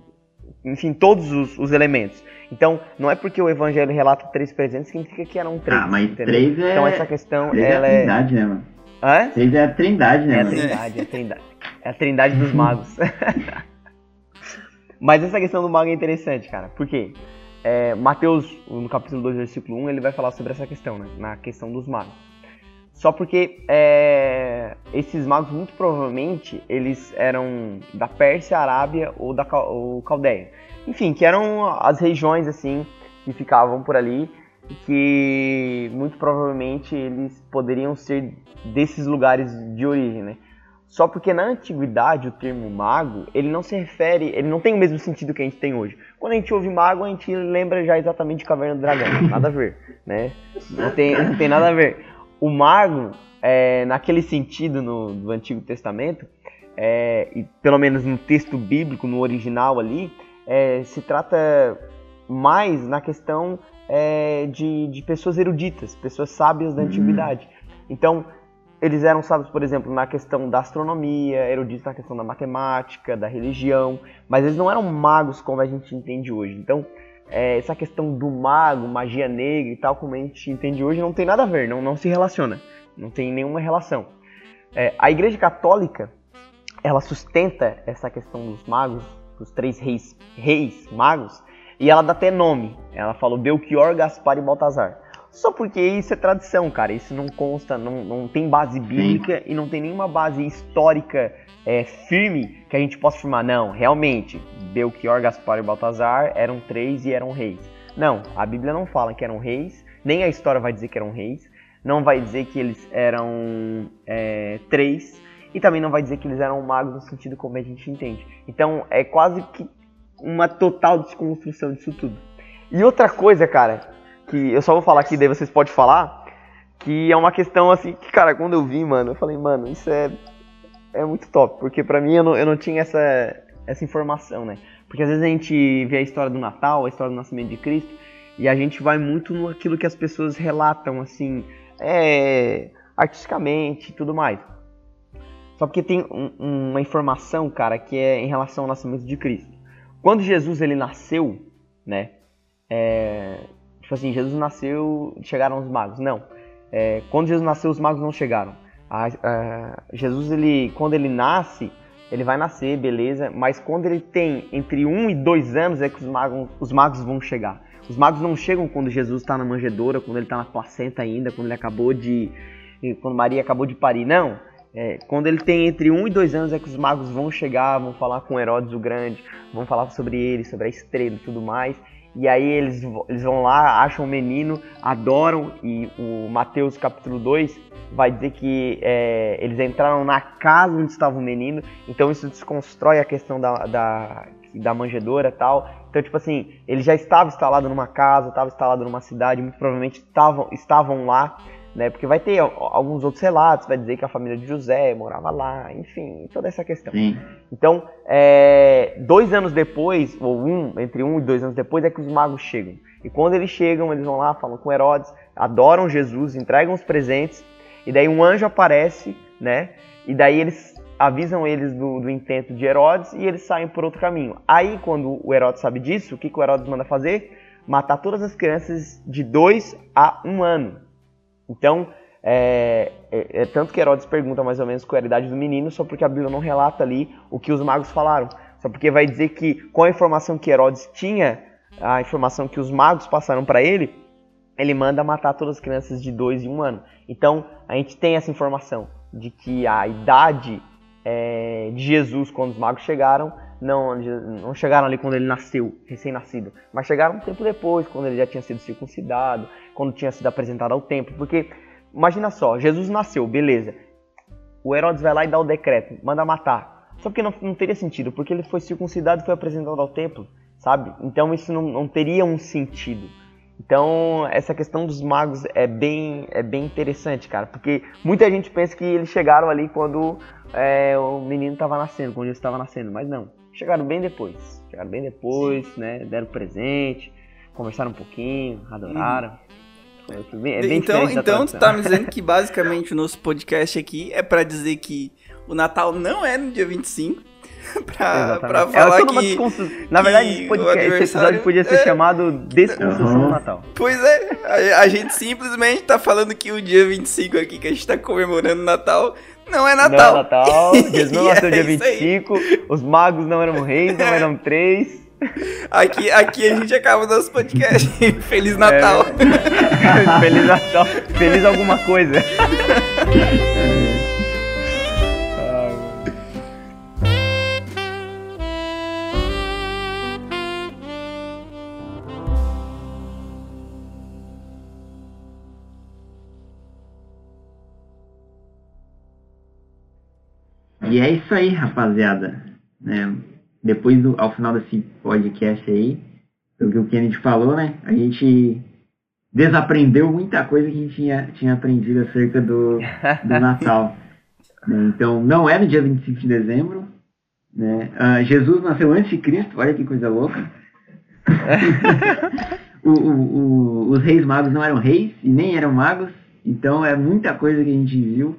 enfim, todos os, os, elementos. Então, não é porque o evangelho relata três presentes que significa que eram três. Ah, mas entendeu? três é... Então essa questão, três ela é... Trindade, né, mano? Hã? É a trindade, né, É a trindade, é a trindade. É a trindade dos magos. [LAUGHS] mas essa questão do mago é interessante, cara. Por quê? É, Mateus, no capítulo 2, versículo 1, ele vai falar sobre essa questão, né? Na questão dos magos. Só porque é, esses magos, muito provavelmente, eles eram da Pérsia, Arábia ou da ou Caldeia. Enfim, que eram as regiões, assim, que ficavam por ali que muito provavelmente eles poderiam ser desses lugares de origem, né? Só porque na antiguidade o termo mago, ele não se refere, ele não tem o mesmo sentido que a gente tem hoje. Quando a gente ouve mago, a gente lembra já exatamente de Caverna do Dragão, [LAUGHS] nada a ver, né? Não tem, não tem nada a ver. O mago, é, naquele sentido no, do Antigo Testamento, é, e pelo menos no texto bíblico, no original ali, é, se trata mais na questão é, de, de pessoas eruditas, pessoas sábias da antiguidade. Então, eles eram sábios, por exemplo, na questão da astronomia, eruditos na questão da matemática, da religião, mas eles não eram magos como a gente entende hoje. Então, é, essa questão do mago, magia negra e tal, como a gente entende hoje, não tem nada a ver, não, não se relaciona, não tem nenhuma relação. É, a Igreja Católica, ela sustenta essa questão dos magos, dos três reis, reis magos, e ela dá até nome. Ela falou Belchior, Gaspar e Baltazar. Só porque isso é tradição, cara. Isso não consta, não, não tem base bíblica Sim. e não tem nenhuma base histórica é, firme que a gente possa afirmar. Não, realmente, Belchior, Gaspar e Baltazar eram três e eram reis. Não, a Bíblia não fala que eram reis, nem a história vai dizer que eram reis, não vai dizer que eles eram é, três e também não vai dizer que eles eram magos no sentido como a gente entende. Então é quase que uma total desconstrução disso tudo. E outra coisa, cara, que eu só vou falar aqui, daí vocês podem falar, que é uma questão assim, que cara, quando eu vi, mano, eu falei, mano, isso é, é muito top, porque pra mim eu não, eu não tinha essa, essa informação, né? Porque às vezes a gente vê a história do Natal, a história do nascimento de Cristo, e a gente vai muito naquilo que as pessoas relatam, assim, é, artisticamente e tudo mais. Só porque tem um, uma informação, cara, que é em relação ao nascimento de Cristo. Quando Jesus ele nasceu, né? É, tipo assim, Jesus nasceu, chegaram os magos. Não. É, quando Jesus nasceu, os magos não chegaram. A, a, Jesus, ele, quando ele nasce, ele vai nascer, beleza, mas quando ele tem entre um e dois anos é que os magos, os magos vão chegar. Os magos não chegam quando Jesus está na manjedoura, quando ele está na placenta ainda, quando ele acabou de. quando Maria acabou de parir. Não. É, quando ele tem entre um e dois anos é que os magos vão chegar, vão falar com Herodes o Grande, vão falar sobre ele, sobre a estrela e tudo mais. E aí eles, eles vão lá, acham o menino, adoram, e o Mateus capítulo 2 vai dizer que é, eles entraram na casa onde estava o menino, então isso desconstrói a questão da, da, da e tal. Então, tipo assim, ele já estava instalado numa casa, estava instalado numa cidade, muito provavelmente estavam, estavam lá né? Porque vai ter alguns outros relatos, vai dizer que a família de José morava lá, enfim, toda essa questão. Sim. Então, é, dois anos depois, ou um, entre um e dois anos depois, é que os magos chegam. E quando eles chegam, eles vão lá, falam com Herodes, adoram Jesus, entregam os presentes, e daí um anjo aparece, né? E daí eles avisam eles do, do intento de Herodes e eles saem por outro caminho. Aí, quando o Herodes sabe disso, o que, que o Herodes manda fazer? Matar todas as crianças de dois a um ano. Então, é, é, é, tanto que Herodes pergunta mais ou menos qual é a idade do menino, só porque a Bíblia não relata ali o que os magos falaram. Só porque vai dizer que com a informação que Herodes tinha, a informação que os magos passaram para ele, ele manda matar todas as crianças de 2 e 1 um ano. Então, a gente tem essa informação de que a idade é, de Jesus, quando os magos chegaram, não, não chegaram ali quando ele nasceu, recém-nascido, mas chegaram um tempo depois, quando ele já tinha sido circuncidado, quando tinha sido apresentado ao templo. Porque, imagina só, Jesus nasceu, beleza. O Herodes vai lá e dá o decreto, manda matar. Só que não, não teria sentido, porque ele foi circuncidado e foi apresentado ao templo, sabe? Então isso não, não teria um sentido. Então, essa questão dos magos é bem, é bem interessante, cara, porque muita gente pensa que eles chegaram ali quando é, o menino estava nascendo, quando ele estava nascendo, mas não. Chegaram bem depois. Chegaram bem depois, Sim. né? Deram presente, conversaram um pouquinho, adoraram. Hum. É bem, é bem então, então tu tá me dizendo que basicamente o nosso podcast aqui é para dizer que o Natal não é no dia 25, [LAUGHS] pra, pra é falar é que, Na verdade, esse, podcast, esse, episódio podia ser é... chamado Desconstrução uhum. do Natal. Pois é, a, a, gente simplesmente tá falando que o dia 25 aqui, que a gente tá comemorando o Natal, não é Natal. Não é Natal, [LAUGHS] Jesus não nasceu é dia 25, os magos não eram reis, não eram três. Aqui, aqui a gente acaba o nosso podcast. [LAUGHS] Feliz Natal. É. [LAUGHS] Feliz Natal. Feliz alguma coisa. E é isso aí, rapaziada. Né? Depois, do, ao final desse podcast aí, pelo que o Kennedy falou, né? A gente desaprendeu muita coisa que a gente tinha, tinha aprendido acerca do, do [LAUGHS] Natal. né? Então, não é no dia 25 de dezembro. Né? Uh, Jesus nasceu antes de Cristo, olha que coisa louca. [LAUGHS] o, o, o, os reis magos não eram reis e nem eram magos, então é muita coisa que a gente viu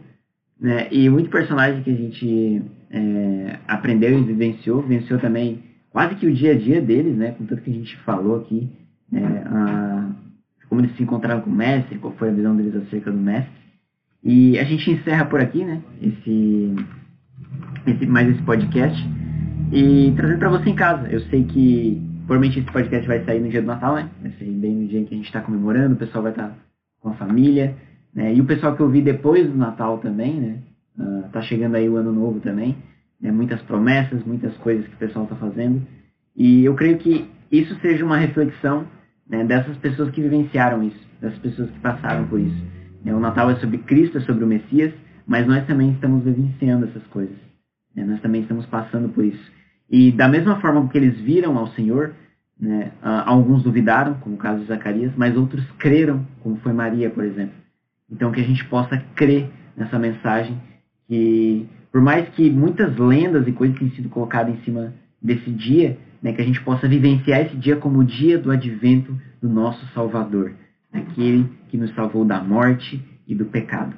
né? E muito personagem que a gente é, aprendeu e vivenciou, vivenciou também quase que o dia a dia deles, né? Com tudo que a gente falou aqui, né? a, como eles se encontraram com o mestre, qual foi a visão deles acerca do mestre. E a gente encerra por aqui, né? Esse, esse mais esse podcast e trazendo para você em casa. Eu sei que provavelmente esse podcast vai sair no dia do Natal, né? Vai sair bem no dia em que a gente está comemorando, o pessoal vai estar tá com a família. Né? E o pessoal que eu vi depois do Natal também, né? Uh, tá chegando aí o ano novo também. Né? Muitas promessas, muitas coisas que o pessoal está fazendo. E eu creio que isso seja uma reflexão né, dessas pessoas que vivenciaram isso, dessas pessoas que passaram por isso. Né? O Natal é sobre Cristo, é sobre o Messias, mas nós também estamos vivenciando essas coisas. Né? Nós também estamos passando por isso. E da mesma forma que eles viram ao Senhor, né, uh, alguns duvidaram, como o caso de Zacarias, mas outros creram, como foi Maria, por exemplo. Então que a gente possa crer nessa mensagem que por mais que muitas lendas e coisas tenham sido colocadas em cima desse dia, né, que a gente possa vivenciar esse dia como o dia do advento do nosso Salvador, aquele que nos salvou da morte e do pecado.